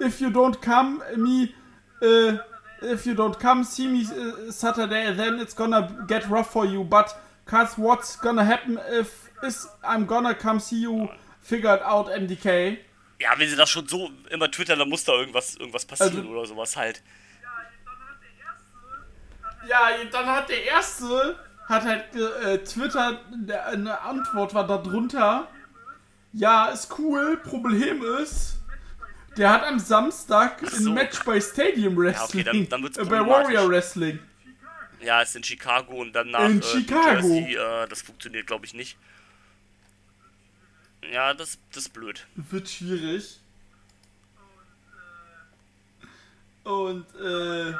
If you don't come me, uh, if you don't come see me uh, Saturday, then it's gonna get rough for you. But cause what's gonna happen if is I'm gonna come see you figured out MDK. Ja, wenn sie das schon so immer twittern, dann muss da irgendwas, irgendwas passieren Also- oder sowas halt. Ja, dann hat der erste, hat halt äh, Twitter, der, eine Antwort war da drunter. Ja, ist cool, Problem ist, der hat am Samstag so. ein Match bei Stadium Wrestling. dann- dann wird's äh, bei. Warrior Wrestling. Ja, ist in Chicago und dann nach In äh, Chicago. Jersey. Äh, das funktioniert, glaube ich, nicht. Ja, das, das ist blöd. Wird schwierig. Und, äh.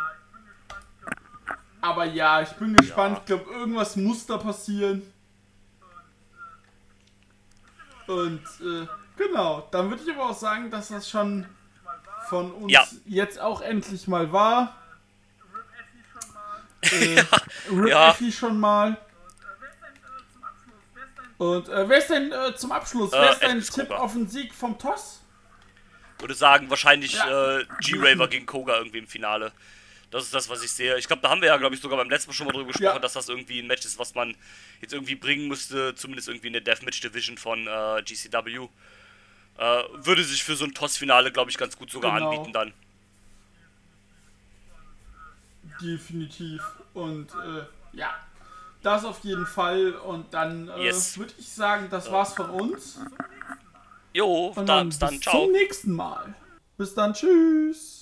Aber ja, ich bin gespannt. Ich glaube, irgendwas muss da passieren. Und, äh, genau. Dann würde ich aber auch sagen, dass das schon von uns Ja. jetzt auch endlich mal war. Äh, Rip Ja. Effie schon mal. Und äh, wer ist denn äh, zum Abschluss? Äh, wer ist dein Tipp Koga. auf den Sieg vom TOS? Würde sagen, wahrscheinlich Ja. äh, G-Raver gegen Koga irgendwie im Finale. Das ist das, was ich sehe. Ich glaube, da haben wir ja, glaube ich, sogar beim letzten Mal schon mal drüber gesprochen, Ja. dass das irgendwie ein Match ist, was man jetzt irgendwie bringen müsste, zumindest irgendwie in der Deathmatch-Division von äh, GCW. Äh, würde sich für so ein TOS-Finale, glaube ich, ganz gut sogar Genau. anbieten dann. Definitiv. Und äh, ja, das auf jeden Fall. Und dann äh, Yes. würde ich sagen, das war's von uns. Jo, Und dann, dann bis dann, bis ciao. zum nächsten Mal. Bis dann, tschüss.